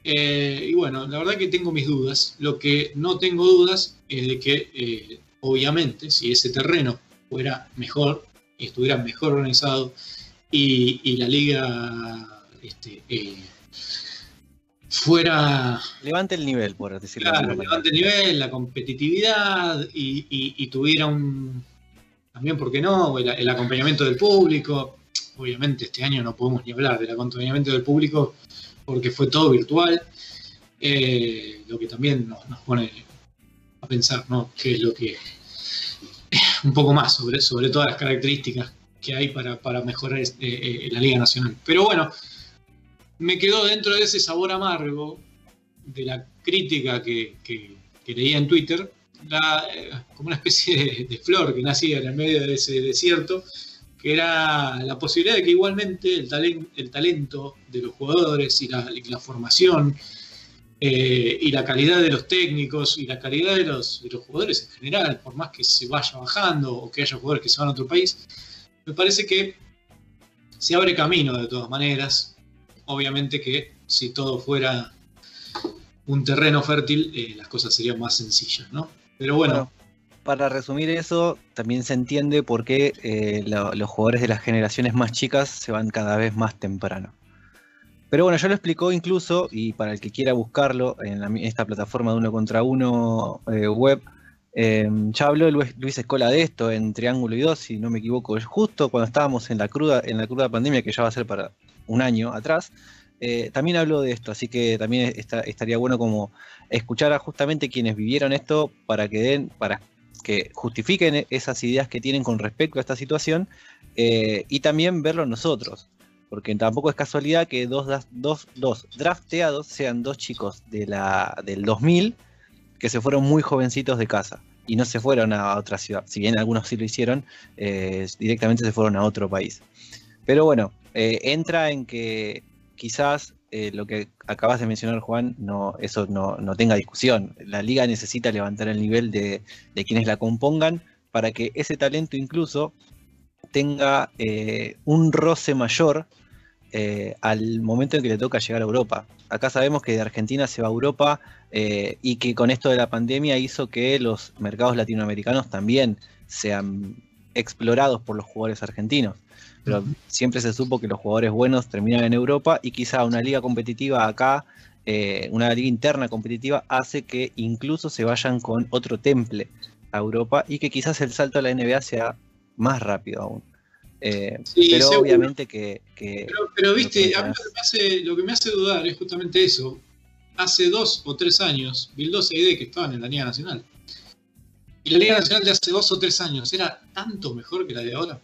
Eh, y bueno, la verdad que tengo mis dudas. Lo que no tengo dudas es de que, eh, obviamente, si ese terreno fuera mejor y estuviera mejor organizado y, y la liga este, eh, fuera Levante el nivel, por decirlo de Claro, levante el nivel, la competitividad y, y- y tuviera un, también, ¿por qué no?, el, el acompañamiento del público. Obviamente este año no podemos ni hablar del acompañamiento del público porque fue todo virtual, eh, lo que también nos, pone a pensar, ¿no?, qué es lo que, un poco más sobre, sobre todas las características que hay para, para mejorar este, eh, la Liga Nacional. Pero bueno, me quedó dentro de ese sabor amargo de la crítica que, que- leía en Twitter, eh, como una especie de, de flor que nacía en el medio de ese desierto, que era la posibilidad de que igualmente el, talen- el talento de los jugadores y la, formación eh, y la calidad de los técnicos y la calidad de los, jugadores en general, por más que se vaya bajando o que haya jugadores que se van a otro país, me parece que se abre camino de todas maneras. Obviamente que si todo fuera un terreno fértil, eh, las cosas serían más sencillas, ¿no? Pero Bueno, para resumir eso, también se entiende por qué eh, lo- los jugadores de las generaciones más chicas se van cada vez más temprano. Pero bueno, ya lo explicó incluso, y para el que quiera buscarlo en esta plataforma de uno contra uno eh, web, eh, ya habló Luis, Luis Escola de esto en Triángulo y Dos, si no me equivoco, justo cuando estábamos en la cruda, en la cruda pandemia, que ya va a ser para un año atrás. también habló de esto, así que también estaría bueno como escuchar a justamente quienes vivieron esto para que den, para que justifiquen esas ideas que tienen con respecto a esta situación eh, y también verlo nosotros. Porque tampoco es casualidad que dos, dos, dos drafteados sean dos chicos de la, del 2000 que se fueron muy jovencitos de casa y no se fueron a otra ciudad. Si bien algunos sí lo hicieron, eh, directamente se fueron a otro país. Pero bueno, eh, entra en que quizás eh, lo que acabas de mencionar, Juan, no, eso no, no tenga discusión. La liga necesita levantar el nivel de, de quienes la compongan para que ese talento incluso tenga eh, un roce mayor eh, al momento en que le toca llegar a Europa. Acá sabemos que de Argentina se va a Europa y que con esto de la pandemia hizo que los mercados latinoamericanos también sean explorados por los jugadores argentinos. Pero siempre se supo que los jugadores buenos terminan en Europa y quizá una liga competitiva acá, eh, una liga interna competitiva, hace que incluso se vayan con otro temple a Europa y que quizás el salto a la NBA sea más rápido aún. Eh, Sí, pero seguro. obviamente que, que- pero, pero, viste, Lo a mí lo que, me hace, lo que me hace dudar es justamente eso. Hace dos o tres años, Bildosa y D que estaban en la Liga Nacional. Y la Liga Nacional de hace dos o tres años era tanto mejor que la de ahora.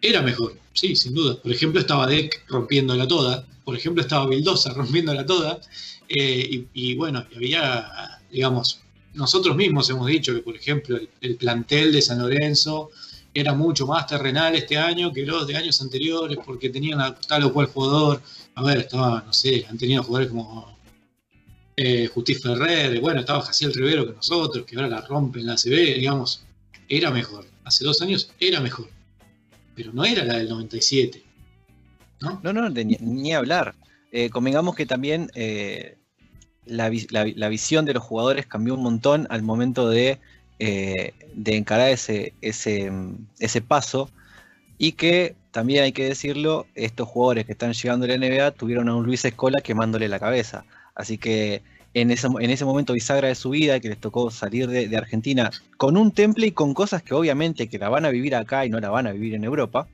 Era mejor, sí, sin duda. Por ejemplo, estaba Deck rompiéndola toda. Por ejemplo, estaba Bildosa rompiéndola toda. Eh, y, bueno, había, digamos, nosotros mismos hemos dicho que, por ejemplo, el, el plantel de San Lorenzo era mucho más terrenal este año que los de años anteriores porque tenían tal o cual jugador. A ver, estaba, no sé, han tenido jugadores como eh, Justiz bueno, estaba Jaciel Rivero que nosotros, que ahora la rompen en la CB, digamos, era mejor. Hace dos años era mejor. Pero no era la del 97. ¿No? No, no, ni, hablar. Eh, convengamos que también eh, la, la la visión de los jugadores cambió un montón al momento de, eh, de encarar ese, ese, ese paso y que también hay que decirlo, estos jugadores que están llegando a la NBA tuvieron a un Luis Escola quemándole la cabeza. Así que en ese, en ese momento bisagra de su vida, que les tocó salir de, Argentina con un temple y con cosas que obviamente que la van a vivir acá y no la van a vivir en Europa,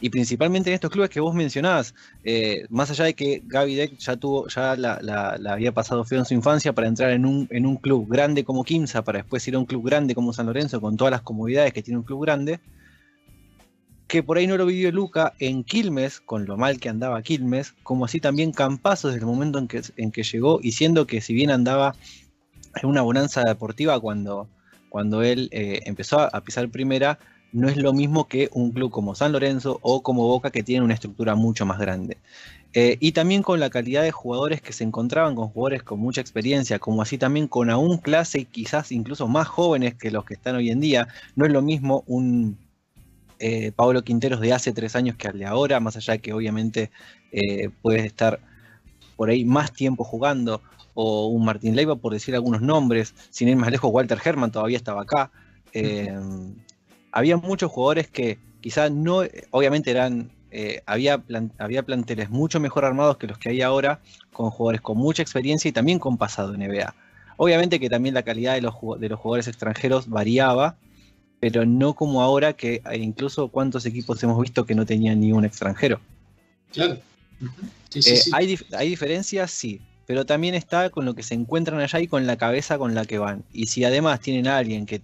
y principalmente en estos clubes que vos mencionabas, eh, más allá de que Gaby Deck ya tuvo, ya la, la- la había pasado feo en su infancia para entrar en un, en un club grande como Quimsa, para después ir a un club grande como San Lorenzo, con todas las comodidades que tiene un club grande, que por ahí no lo vivió Luca en Quilmes, con lo mal que andaba Quilmes, como así también Campazo desde el momento en que, en que llegó, y siendo que si bien andaba en una bonanza deportiva cuando, cuando él eh, empezó a pisar primera, no es lo mismo que un club como San Lorenzo o como Boca que tiene una estructura mucho más grande. Eh, y también con la calidad de jugadores que se encontraban con jugadores con mucha experiencia, como así también con aún clase y quizás incluso más jóvenes que los que están hoy en día. No es lo mismo un eh, Pablo Quinteros de hace tres años que al de ahora, más allá de que obviamente eh, puedes estar por ahí más tiempo jugando, o un Martín Leiva por decir algunos nombres, sin ir más lejos, Walter Herman todavía estaba acá. Eh, había muchos jugadores que quizás no, obviamente eran, eh, había, plan- había planteles mucho mejor armados que los que hay ahora, con jugadores con mucha experiencia y también con pasado en NBA. Obviamente que también la calidad de los, de los jugadores extranjeros variaba, pero no como ahora que eh, incluso cuántos equipos hemos visto que no tenían ni un extranjero. Claro. Ujú. Sí, sí, Eh, sí. Hay, dif- hay diferencias, sí, pero también está con lo que se encuentran allá y con la cabeza con la que van. Y si además tienen a alguien que,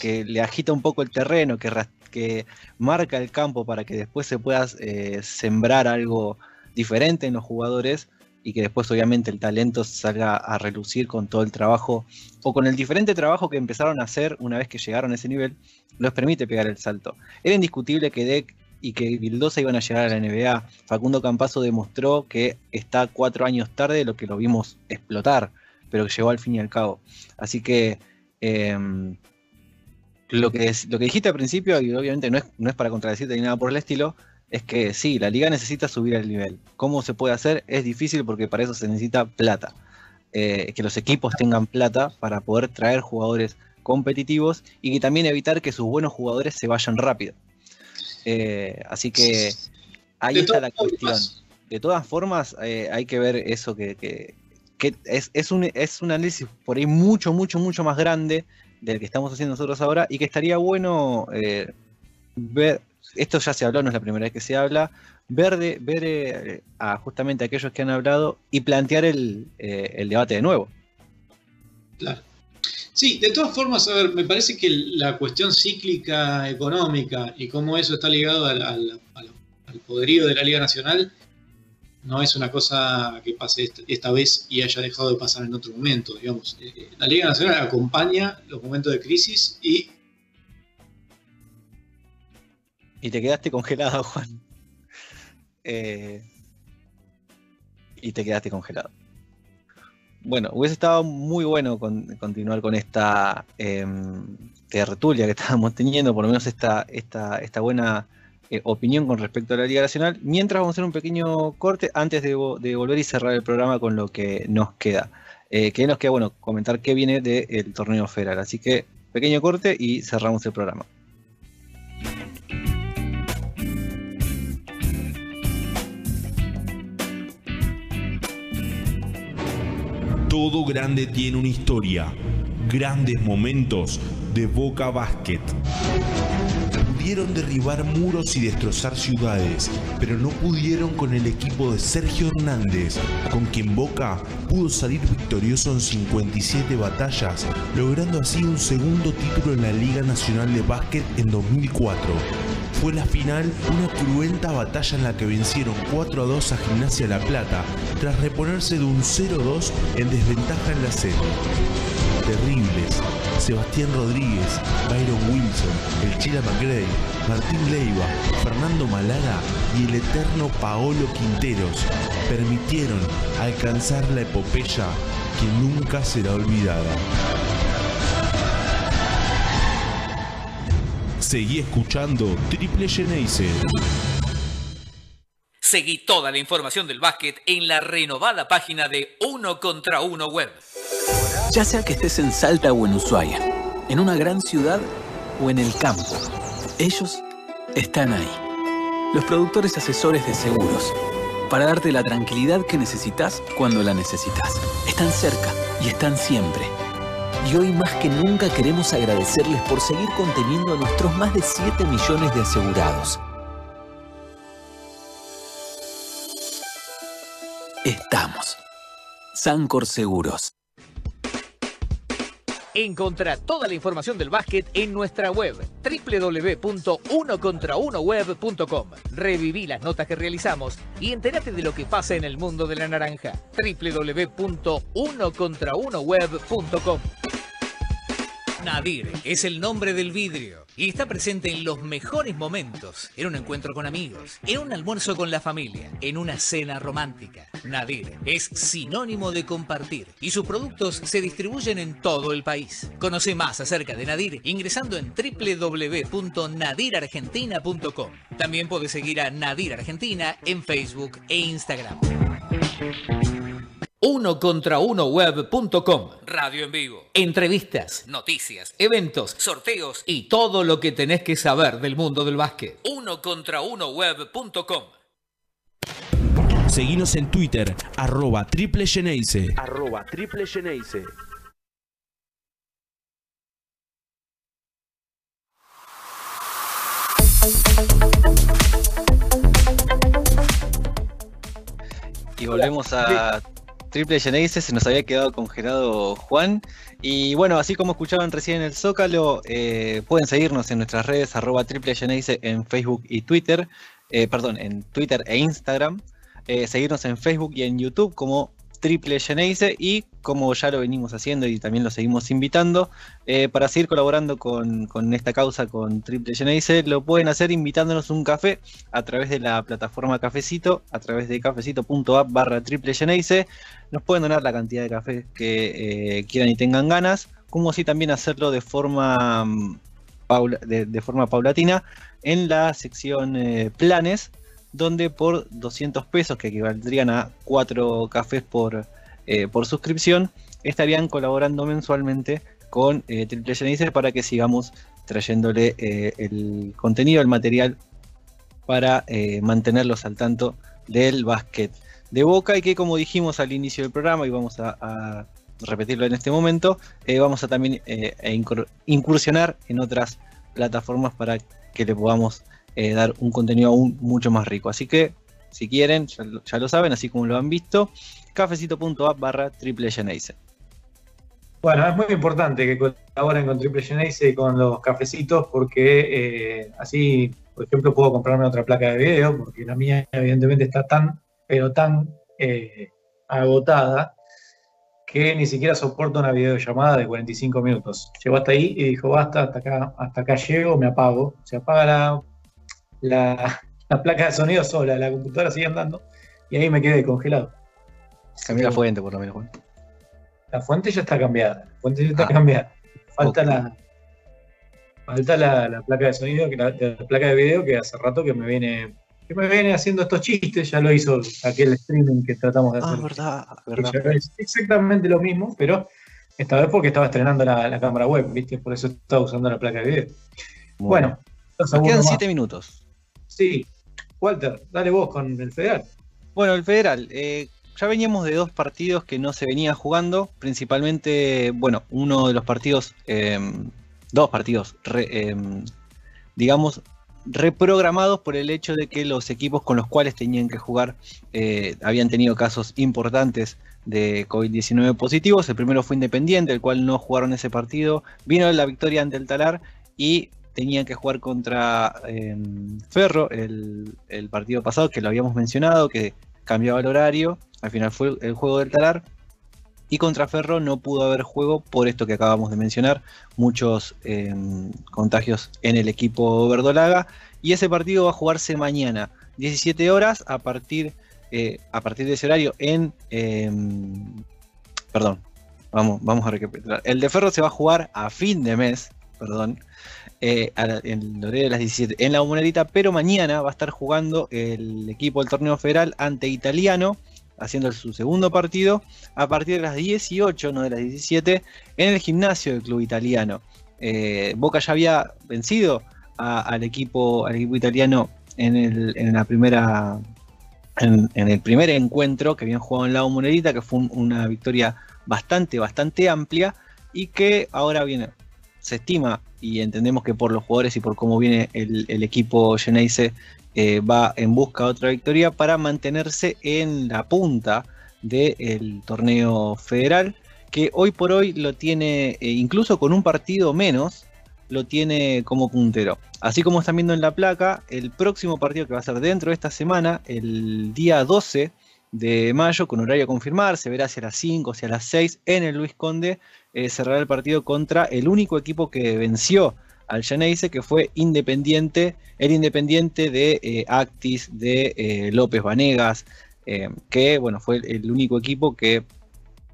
que le agita un poco el terreno, que, que marca el campo para que después se pueda eh, sembrar algo diferente en los jugadores y que después obviamente el talento salga a relucir con todo el trabajo o con el diferente trabajo que empezaron a hacer una vez que llegaron a ese nivel, los permite pegar el salto. Era indiscutible que Deck y que Vildosa iban a llegar a la NBA. Facundo Campazo demostró que está cuatro años tarde de lo que lo vimos explotar, pero que llegó al fin y al cabo. Así que em, lo, que es- lo que dijiste al principio, y obviamente no es, no es para contradecirte ni nada por el estilo, es que sí, la liga necesita subir el nivel. ¿Cómo se puede hacer? Es difícil porque para eso se necesita plata. Eh, que los equipos tengan plata para poder traer jugadores competitivos y que también evitar que sus buenos jugadores se vayan rápido. Eh, así que ahí está la cuestión. formas, De todas formas, eh, hay que ver eso que, que- que es, es un, es un análisis por ahí mucho, mucho, mucho más grande del que estamos haciendo nosotros ahora y que estaría bueno ver, esto ya se habló, no es la primera vez que se habla, ver, de, ver eh, a justamente aquellos que han hablado y plantear el, eh, el debate de nuevo. Claro. Sí, de todas formas, a ver, me parece que la cuestión cíclica económica y cómo eso está ligado al, al- poderío de la Liga Nacional no es una cosa que pase esta, esta vez y haya dejado de pasar en otro momento, digamos. Eh, La Liga Nacional acompaña los momentos de crisis y Y te quedaste congelado, Juan. Eh, y te quedaste congelado. Bueno, hubiese estado muy bueno con- continuar con esta em, tertulia que estábamos teniendo, por lo menos esta, buena eh, opinión con respecto a la Liga Nacional. Mientras vamos a hacer un pequeño corte antes de volver y cerrar el programa con lo que nos queda. Eh, que nos queda, bueno, comentar qué viene del torneo federal. Así que, pequeño corte y cerramos el programa. Todo grande tiene una historia. Grandes momentos de Boca Basket. Pudieron derribar muros y destrozar ciudades, pero no pudieron con el equipo de Sergio Hernández, con quien Boca pudo salir victorioso en 57 batallas, logrando así un segundo título en la Liga Nacional de Básquet en 2004. Fue la final una cruenta batalla en la que vencieron 4 a 2 a Gimnasia La Plata, tras reponerse de un 0-2 en desventaja en la serie terribles. Sebastián Rodríguez, Byron Wilson, el Chila McGray, Martín Leiva, Fernando Malaga y el eterno Paolo Quinteros permitieron alcanzar la epopeya que nunca será olvidada. Seguí escuchando Triple Geneise. Seguí toda la información del básquet en la renovada página de Uno contra Uno Web. Ya sea que estés en Salta o en Ushuaia, en una gran ciudad o en el campo, ellos están ahí. Los productores asesores de seguros, para darte la tranquilidad que necesitas cuando la necesitas. Están cerca y están siempre. Y hoy más que nunca queremos agradecerles por seguir conteniendo a nuestros más de 7 millones de asegurados. Estamos. Sancor Seguros. Encontrá toda la información del básquet en nuestra web www.unocontraunoweb.com. Reviví las notas que realizamos y entérate de lo que pasa en el mundo de la naranja. www.unocontraunoweb.com. Nadir es el nombre del vidrio y está presente en los mejores momentos, en un encuentro con amigos, en un almuerzo con la familia, en una cena romántica. Nadir es sinónimo de compartir y sus productos se distribuyen en todo el país. Conoce más acerca de Nadir ingresando en www.nadirargentina.com. También puedes seguir a Nadir Argentina en Facebook e Instagram. Uno contra uno web.com. Radio en vivo. Entrevistas, noticias, eventos, sorteos y todo lo que tenés que saber del mundo del básquet. Uno contra uno web.com. Seguinos en Twitter, arroba triple Geneise. arroba triple Geneise. Y volvemos a Triple Genesis, se nos había quedado congelado Juan. Y bueno, así como escuchaban recién en el Zócalo, eh, pueden seguirnos en nuestras redes, arroba Triple Genesis en Facebook y Twitter, eh, perdón, en Twitter e Instagram. Eh, seguirnos en Facebook y en YouTube como Triple Geneise y como ya lo venimos haciendo y también lo seguimos invitando, eh, para seguir colaborando con, con esta causa con Triple Geneise, lo pueden hacer invitándonos un café a través de la plataforma Cafecito, a través de cafecito.app barra Triple Geneise. Nos pueden donar la cantidad de café que eh, quieran y tengan ganas, como así también hacerlo de forma, mm, de forma paulatina en la sección eh, planes, donde por 200 pesos, que equivaldrían a 4 cafés por, eh, por suscripción, estarían colaborando mensualmente con eh, Triple Genesis para que sigamos trayéndole eh, el contenido, el material para mantenerlos al tanto del básquet de Boca y que como dijimos al inicio del programa y vamos a, repetirlo en este momento, vamos a también incursionar en otras plataformas para que le podamos dar un contenido aún mucho más rico. Así que si quieren, ya lo saben, así como lo han visto, cafecito.app barra triple Geneise. Bueno, es muy importante que colaboren con Triple Genesis y con los cafecitos porque eh, así, por ejemplo, puedo comprarme otra placa de video porque la mía evidentemente está tan, pero tan eh, agotada que ni siquiera soporta una videollamada de 45 minutos. Llegó hasta ahí y dijo, basta, hasta acá, hasta acá llego, me apago. Se apaga la, la, la placa de sonido sola, la computadora sigue andando y ahí me quedé congelado. Cambié la fuente por lo menos. Juan. La fuente ya está cambiada. La fuente ya está Ah. cambiada. Falta la. Falta la, la placa de sonido, que la, la placa de video que hace rato que me viene. Que me viene haciendo estos chistes, ya lo hizo aquel streaming que tratamos de hacer. Ah, verdad, Que verdad. es exactamente lo mismo, pero esta vez porque estaba estrenando la, la cámara web, ¿viste? Por eso estaba usando la placa de video. Bueno, nos quedan. 7 minutos. Sí. Walter, dale vos con el federal. Bueno, el federal, eh, ya veníamos de dos partidos que no se venían jugando, principalmente, bueno, uno de los partidos, eh, dos partidos, re- eh, digamos, reprogramados por el hecho de que los equipos con los cuales tenían que jugar eh, habían tenido casos importantes de COVID-19 positivos. El primero fue Independiente, el cual no jugaron ese partido. Vino la victoria ante el Talar y tenían que jugar contra eh, Ferro el, el partido pasado, que lo habíamos mencionado, que cambiaba el horario. Al final fue el juego del Talar. Y contra Ferro no pudo haber juego por esto que acabamos de mencionar, muchos eh, contagios en el equipo verdolaga. Y ese partido va a jugarse mañana, 17 horas, a partir, eh, a partir de ese horario en... eh, perdón, vamos, vamos a recapitular. El de Ferro se va a jugar a fin de mes, perdón, eh, en el de las 17 en la Bombonera, pero mañana va a estar jugando el equipo del torneo federal ante Italiano, haciendo su segundo partido a partir de las 18, no de las 17, en el gimnasio del club italiano. Eh, Boca ya había vencido al, equipo, al equipo italiano en, el- en la primera. En, el primer encuentro que habían jugado en la Bombonera, que fue un- una victoria bastante, bastante amplia y que ahora viene, se estima y entendemos que por los jugadores y por cómo viene el, equipo Geneise eh, va en busca de otra victoria para mantenerse en la punta del torneo federal, que hoy por hoy lo tiene, eh, incluso con un partido menos, lo tiene como puntero. Así como están viendo en la placa, el próximo partido que va a ser dentro de esta semana, el día 12 de mayo, con horario a confirmar, se verá si a las 5 o si a las 6 en el Luis Conde, eh, cerrará el partido contra el único equipo que venció al Geneise, que fue Independiente, el Independiente de eh, Actis, de eh, López Vanegas, que bueno, fue el, único equipo que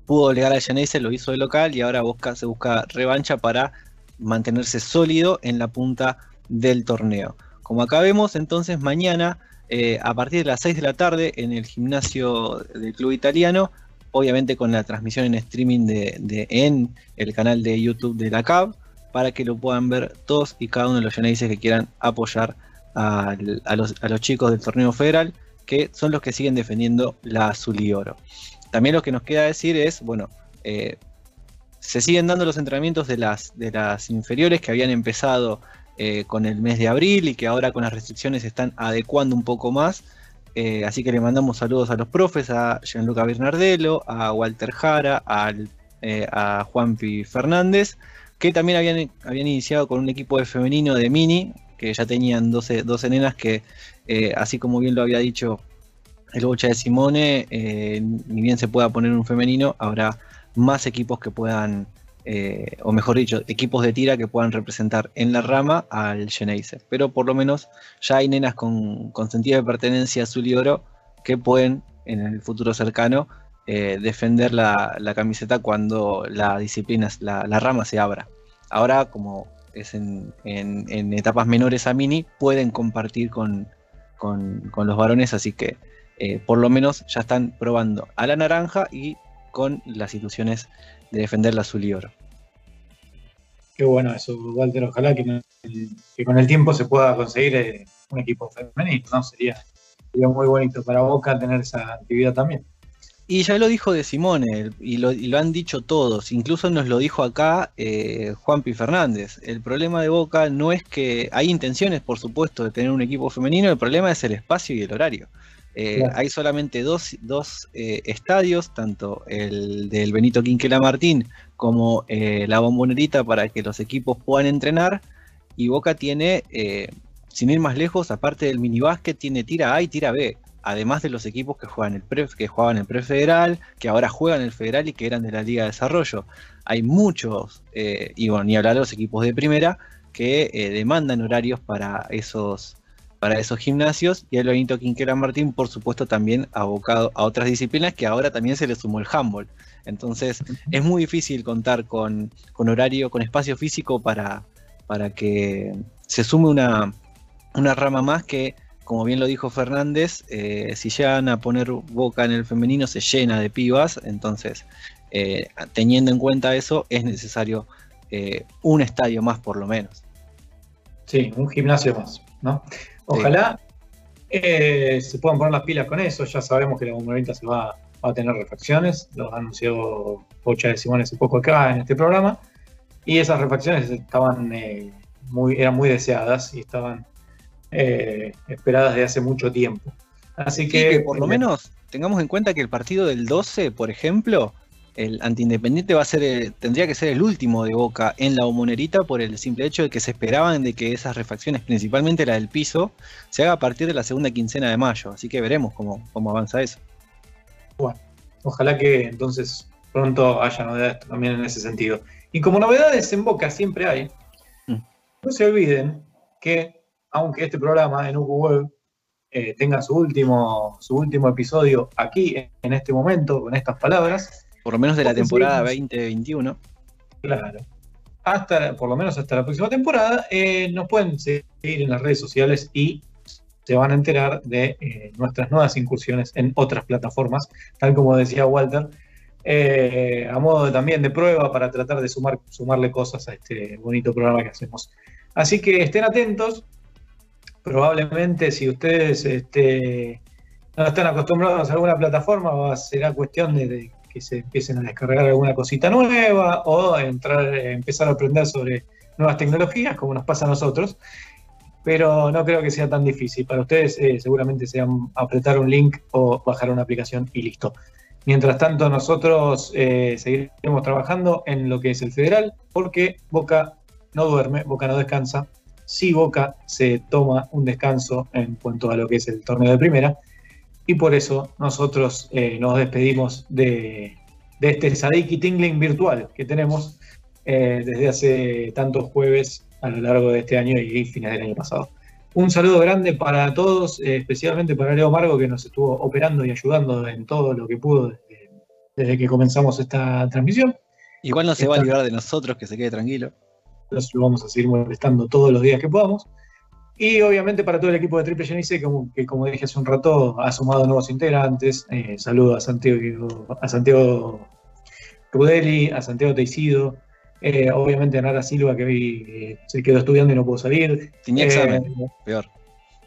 pudo llegar al Geneise, lo hizo de local y ahora busca, se busca revancha para mantenerse sólido en la punta del torneo. Como acá vemos, entonces mañana, eh, a partir de las 6 de la tarde, en el gimnasio del club italiano, obviamente con la transmisión en streaming de, en el canal de YouTube de la CAB, para que lo puedan ver todos y cada uno de los Geneises que quieran apoyar al- a, los, a los chicos del torneo federal, que son los que siguen defendiendo la azul y oro. También lo que nos queda decir es, bueno, eh, se siguen dando los entrenamientos de las, de las inferiores que habían empezado eh, con el mes de abril y que ahora con las restricciones se están adecuando un poco más. Eh, así que le mandamos saludos a los profes, a Gianluca Bernardello, a Walter Jara, al, eh, a Juanpi Fernández, que también habían, habían iniciado con un equipo de femenino de mini, que ya tenían 12, 12 nenas que, así como bien lo había dicho el Bocha de Simone, ni bien se pueda poner un femenino, habrá más equipos que puedan, eh, o mejor dicho, equipos de tira que puedan representar en la rama al Geneise. Pero por lo menos ya hay nenas con, con sentido de pertenencia azul y oro que pueden en el futuro cercano eh, defender la, camiseta cuando la disciplina, la, rama se abra. Ahora, como es en etapas menores a mini, pueden compartir con, con- con los varones, así que eh, por lo menos ya están probando a la naranja y con las instituciones de defender la azul y oro. Qué bueno eso, Walter. Ojalá que, con el tiempo se pueda conseguir eh, un equipo femenino, ¿no? Sería, sería muy bonito para Boca tener esa actividad también. Y ya lo dijo de Simone, y lo, y lo han dicho todos, incluso nos lo dijo acá eh, Juanpi Fernández. El problema de Boca no es que hay intenciones, por supuesto, de tener un equipo femenino, el problema es el espacio y el horario. Eh, Claro. Hay solamente dos, dos, eh, estadios, tanto el del Benito Quinquela Martín como eh, la Bombonerita, para que los equipos puedan entrenar. Y Boca tiene, sin ir más lejos, aparte del minibásquet, tiene tira A y tira B además de los equipos que juegan el pre, que jugaban el prefederal, que ahora juegan el federal y que eran de la Liga de Desarrollo. Hay muchos, y bueno, ni hablar de los equipos de primera, que demandan horarios para esos, para esos gimnasios, y el Benito Quinquera Martín, por supuesto, también abocado a otras disciplinas que ahora también se le sumó el handball. Entonces, es muy difícil contar con, con horario, con espacio físico para, para que se sume una, una rama más que como bien lo dijo Fernández, eh, si llegan a poner boca en el femenino se llena de pibas, entonces eh, teniendo en cuenta eso es necesario eh, un estadio más por lo menos. Sí, un gimnasio más, ¿no? Ojalá eh, se puedan poner las pilas con eso. Ya sabemos que la Bomberita se va, va a tener refacciones, lo anunció Pocha de Simón hace poco acá en este programa. Y esas refacciones estaban eh, muy, eran muy deseadas y estaban eh, esperadas de hace mucho tiempo. Así Y que por lo menos tengamos en cuenta que el partido del 12, por ejemplo, el antiindependiente va a ser el- tendría que ser el último de Boca en la Bomonerita por el simple hecho de que se esperaban de que esas refacciones, principalmente la del piso, se haga a partir de la segunda quincena de mayo. Así que veremos cómo, cómo avanza eso. Ojalá que entonces pronto haya novedades también en ese sentido. Y como novedades en Boca siempre hay, Mm. no se olviden que aunque este programa en UQ Web eh, tenga su último, su último episodio aquí en este momento, con estas palabras, Por lo menos de la temporada seguimos- 2021. Claro. Hasta, por lo menos hasta la próxima temporada, eh, nos pueden seguir en las redes sociales y se van a enterar de eh, nuestras nuevas incursiones en otras plataformas, tal como decía Walter, eh, a modo de- también de prueba para tratar de sumar, sumarle cosas a este bonito programa que hacemos. Así que estén atentos. Probablemente si ustedes este, no están acostumbrados a alguna plataforma, va- será cuestión de, de que se empiecen a descargar alguna cosita nueva o entrar, empezar a aprender sobre nuevas tecnologías, como nos pasa a nosotros. Pero no creo que sea tan difícil. Para ustedes eh, seguramente sea apretar un link o bajar una aplicación y listo. Mientras tanto, nosotros eh, seguiremos trabajando en lo que es el federal, porque Boca no duerme, Boca no descansa. Sí, Boca se toma un descanso en cuanto a lo que es el torneo de primera, y por eso nosotros eh, nos despedimos de, de este Sadiki Tingling virtual que tenemos eh, desde hace tantos jueves a lo largo de este año y fines del año pasado. Un saludo grande para todos, eh, especialmente para Leo Margo, que nos estuvo operando y ayudando en todo lo que pudo desde, desde que comenzamos esta transmisión. Igual no se va a librar de nosotros, que se quede tranquilo. Entonces lo vamos a seguir molestando todos los días que podamos. Y obviamente para todo el equipo de Triple Genice, como, que como dije hace un rato, ha sumado nuevos integrantes. Eh, saludo a Santiago, a Santiago Rudeli, a Santiago Teicido, eh, obviamente a Nara Silva, que hoy eh, se quedó estudiando y no pudo salir. Tenía Eh, examen, peor.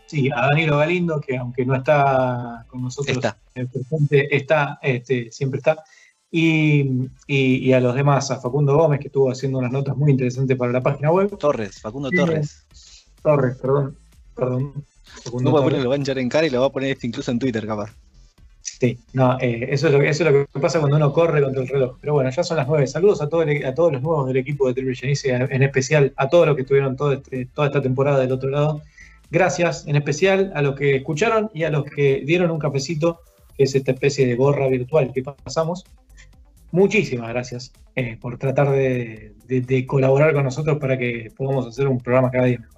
Sí, a Danilo Galindo, que aunque no está con nosotros Está. presente, está, este, siempre está. Y, y- y a los demás, a Facundo Gómez, que estuvo haciendo unas notas muy interesantes para la página web. Torres, Facundo. Torres. Torres, perdón. Perdón. Facundo No Torres. lo va a hinchar en cara y lo va a poner este incluso en Twitter, capaz. Sí, no, eh, eso, es lo, que- eso es lo que pasa cuando uno corre contra el reloj. Pero bueno, ya son las nueve. Saludos a, todo el- a todos los nuevos del equipo de Triple Genice, en especial a todos los que estuvieron todo este- toda esta temporada del otro lado. Gracias en especial a los que escucharon y a los que dieron un cafecito, que es esta especie de gorra virtual que pasamos. Muchísimas gracias eh, por tratar de, de- de colaborar con nosotros para que podamos hacer un programa cada día mejor.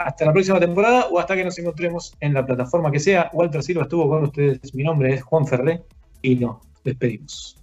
Hasta la próxima temporada o hasta que nos encontremos en la plataforma que sea. Walter Silva estuvo con ustedes. Mi nombre es Juan Ferré y nos despedimos.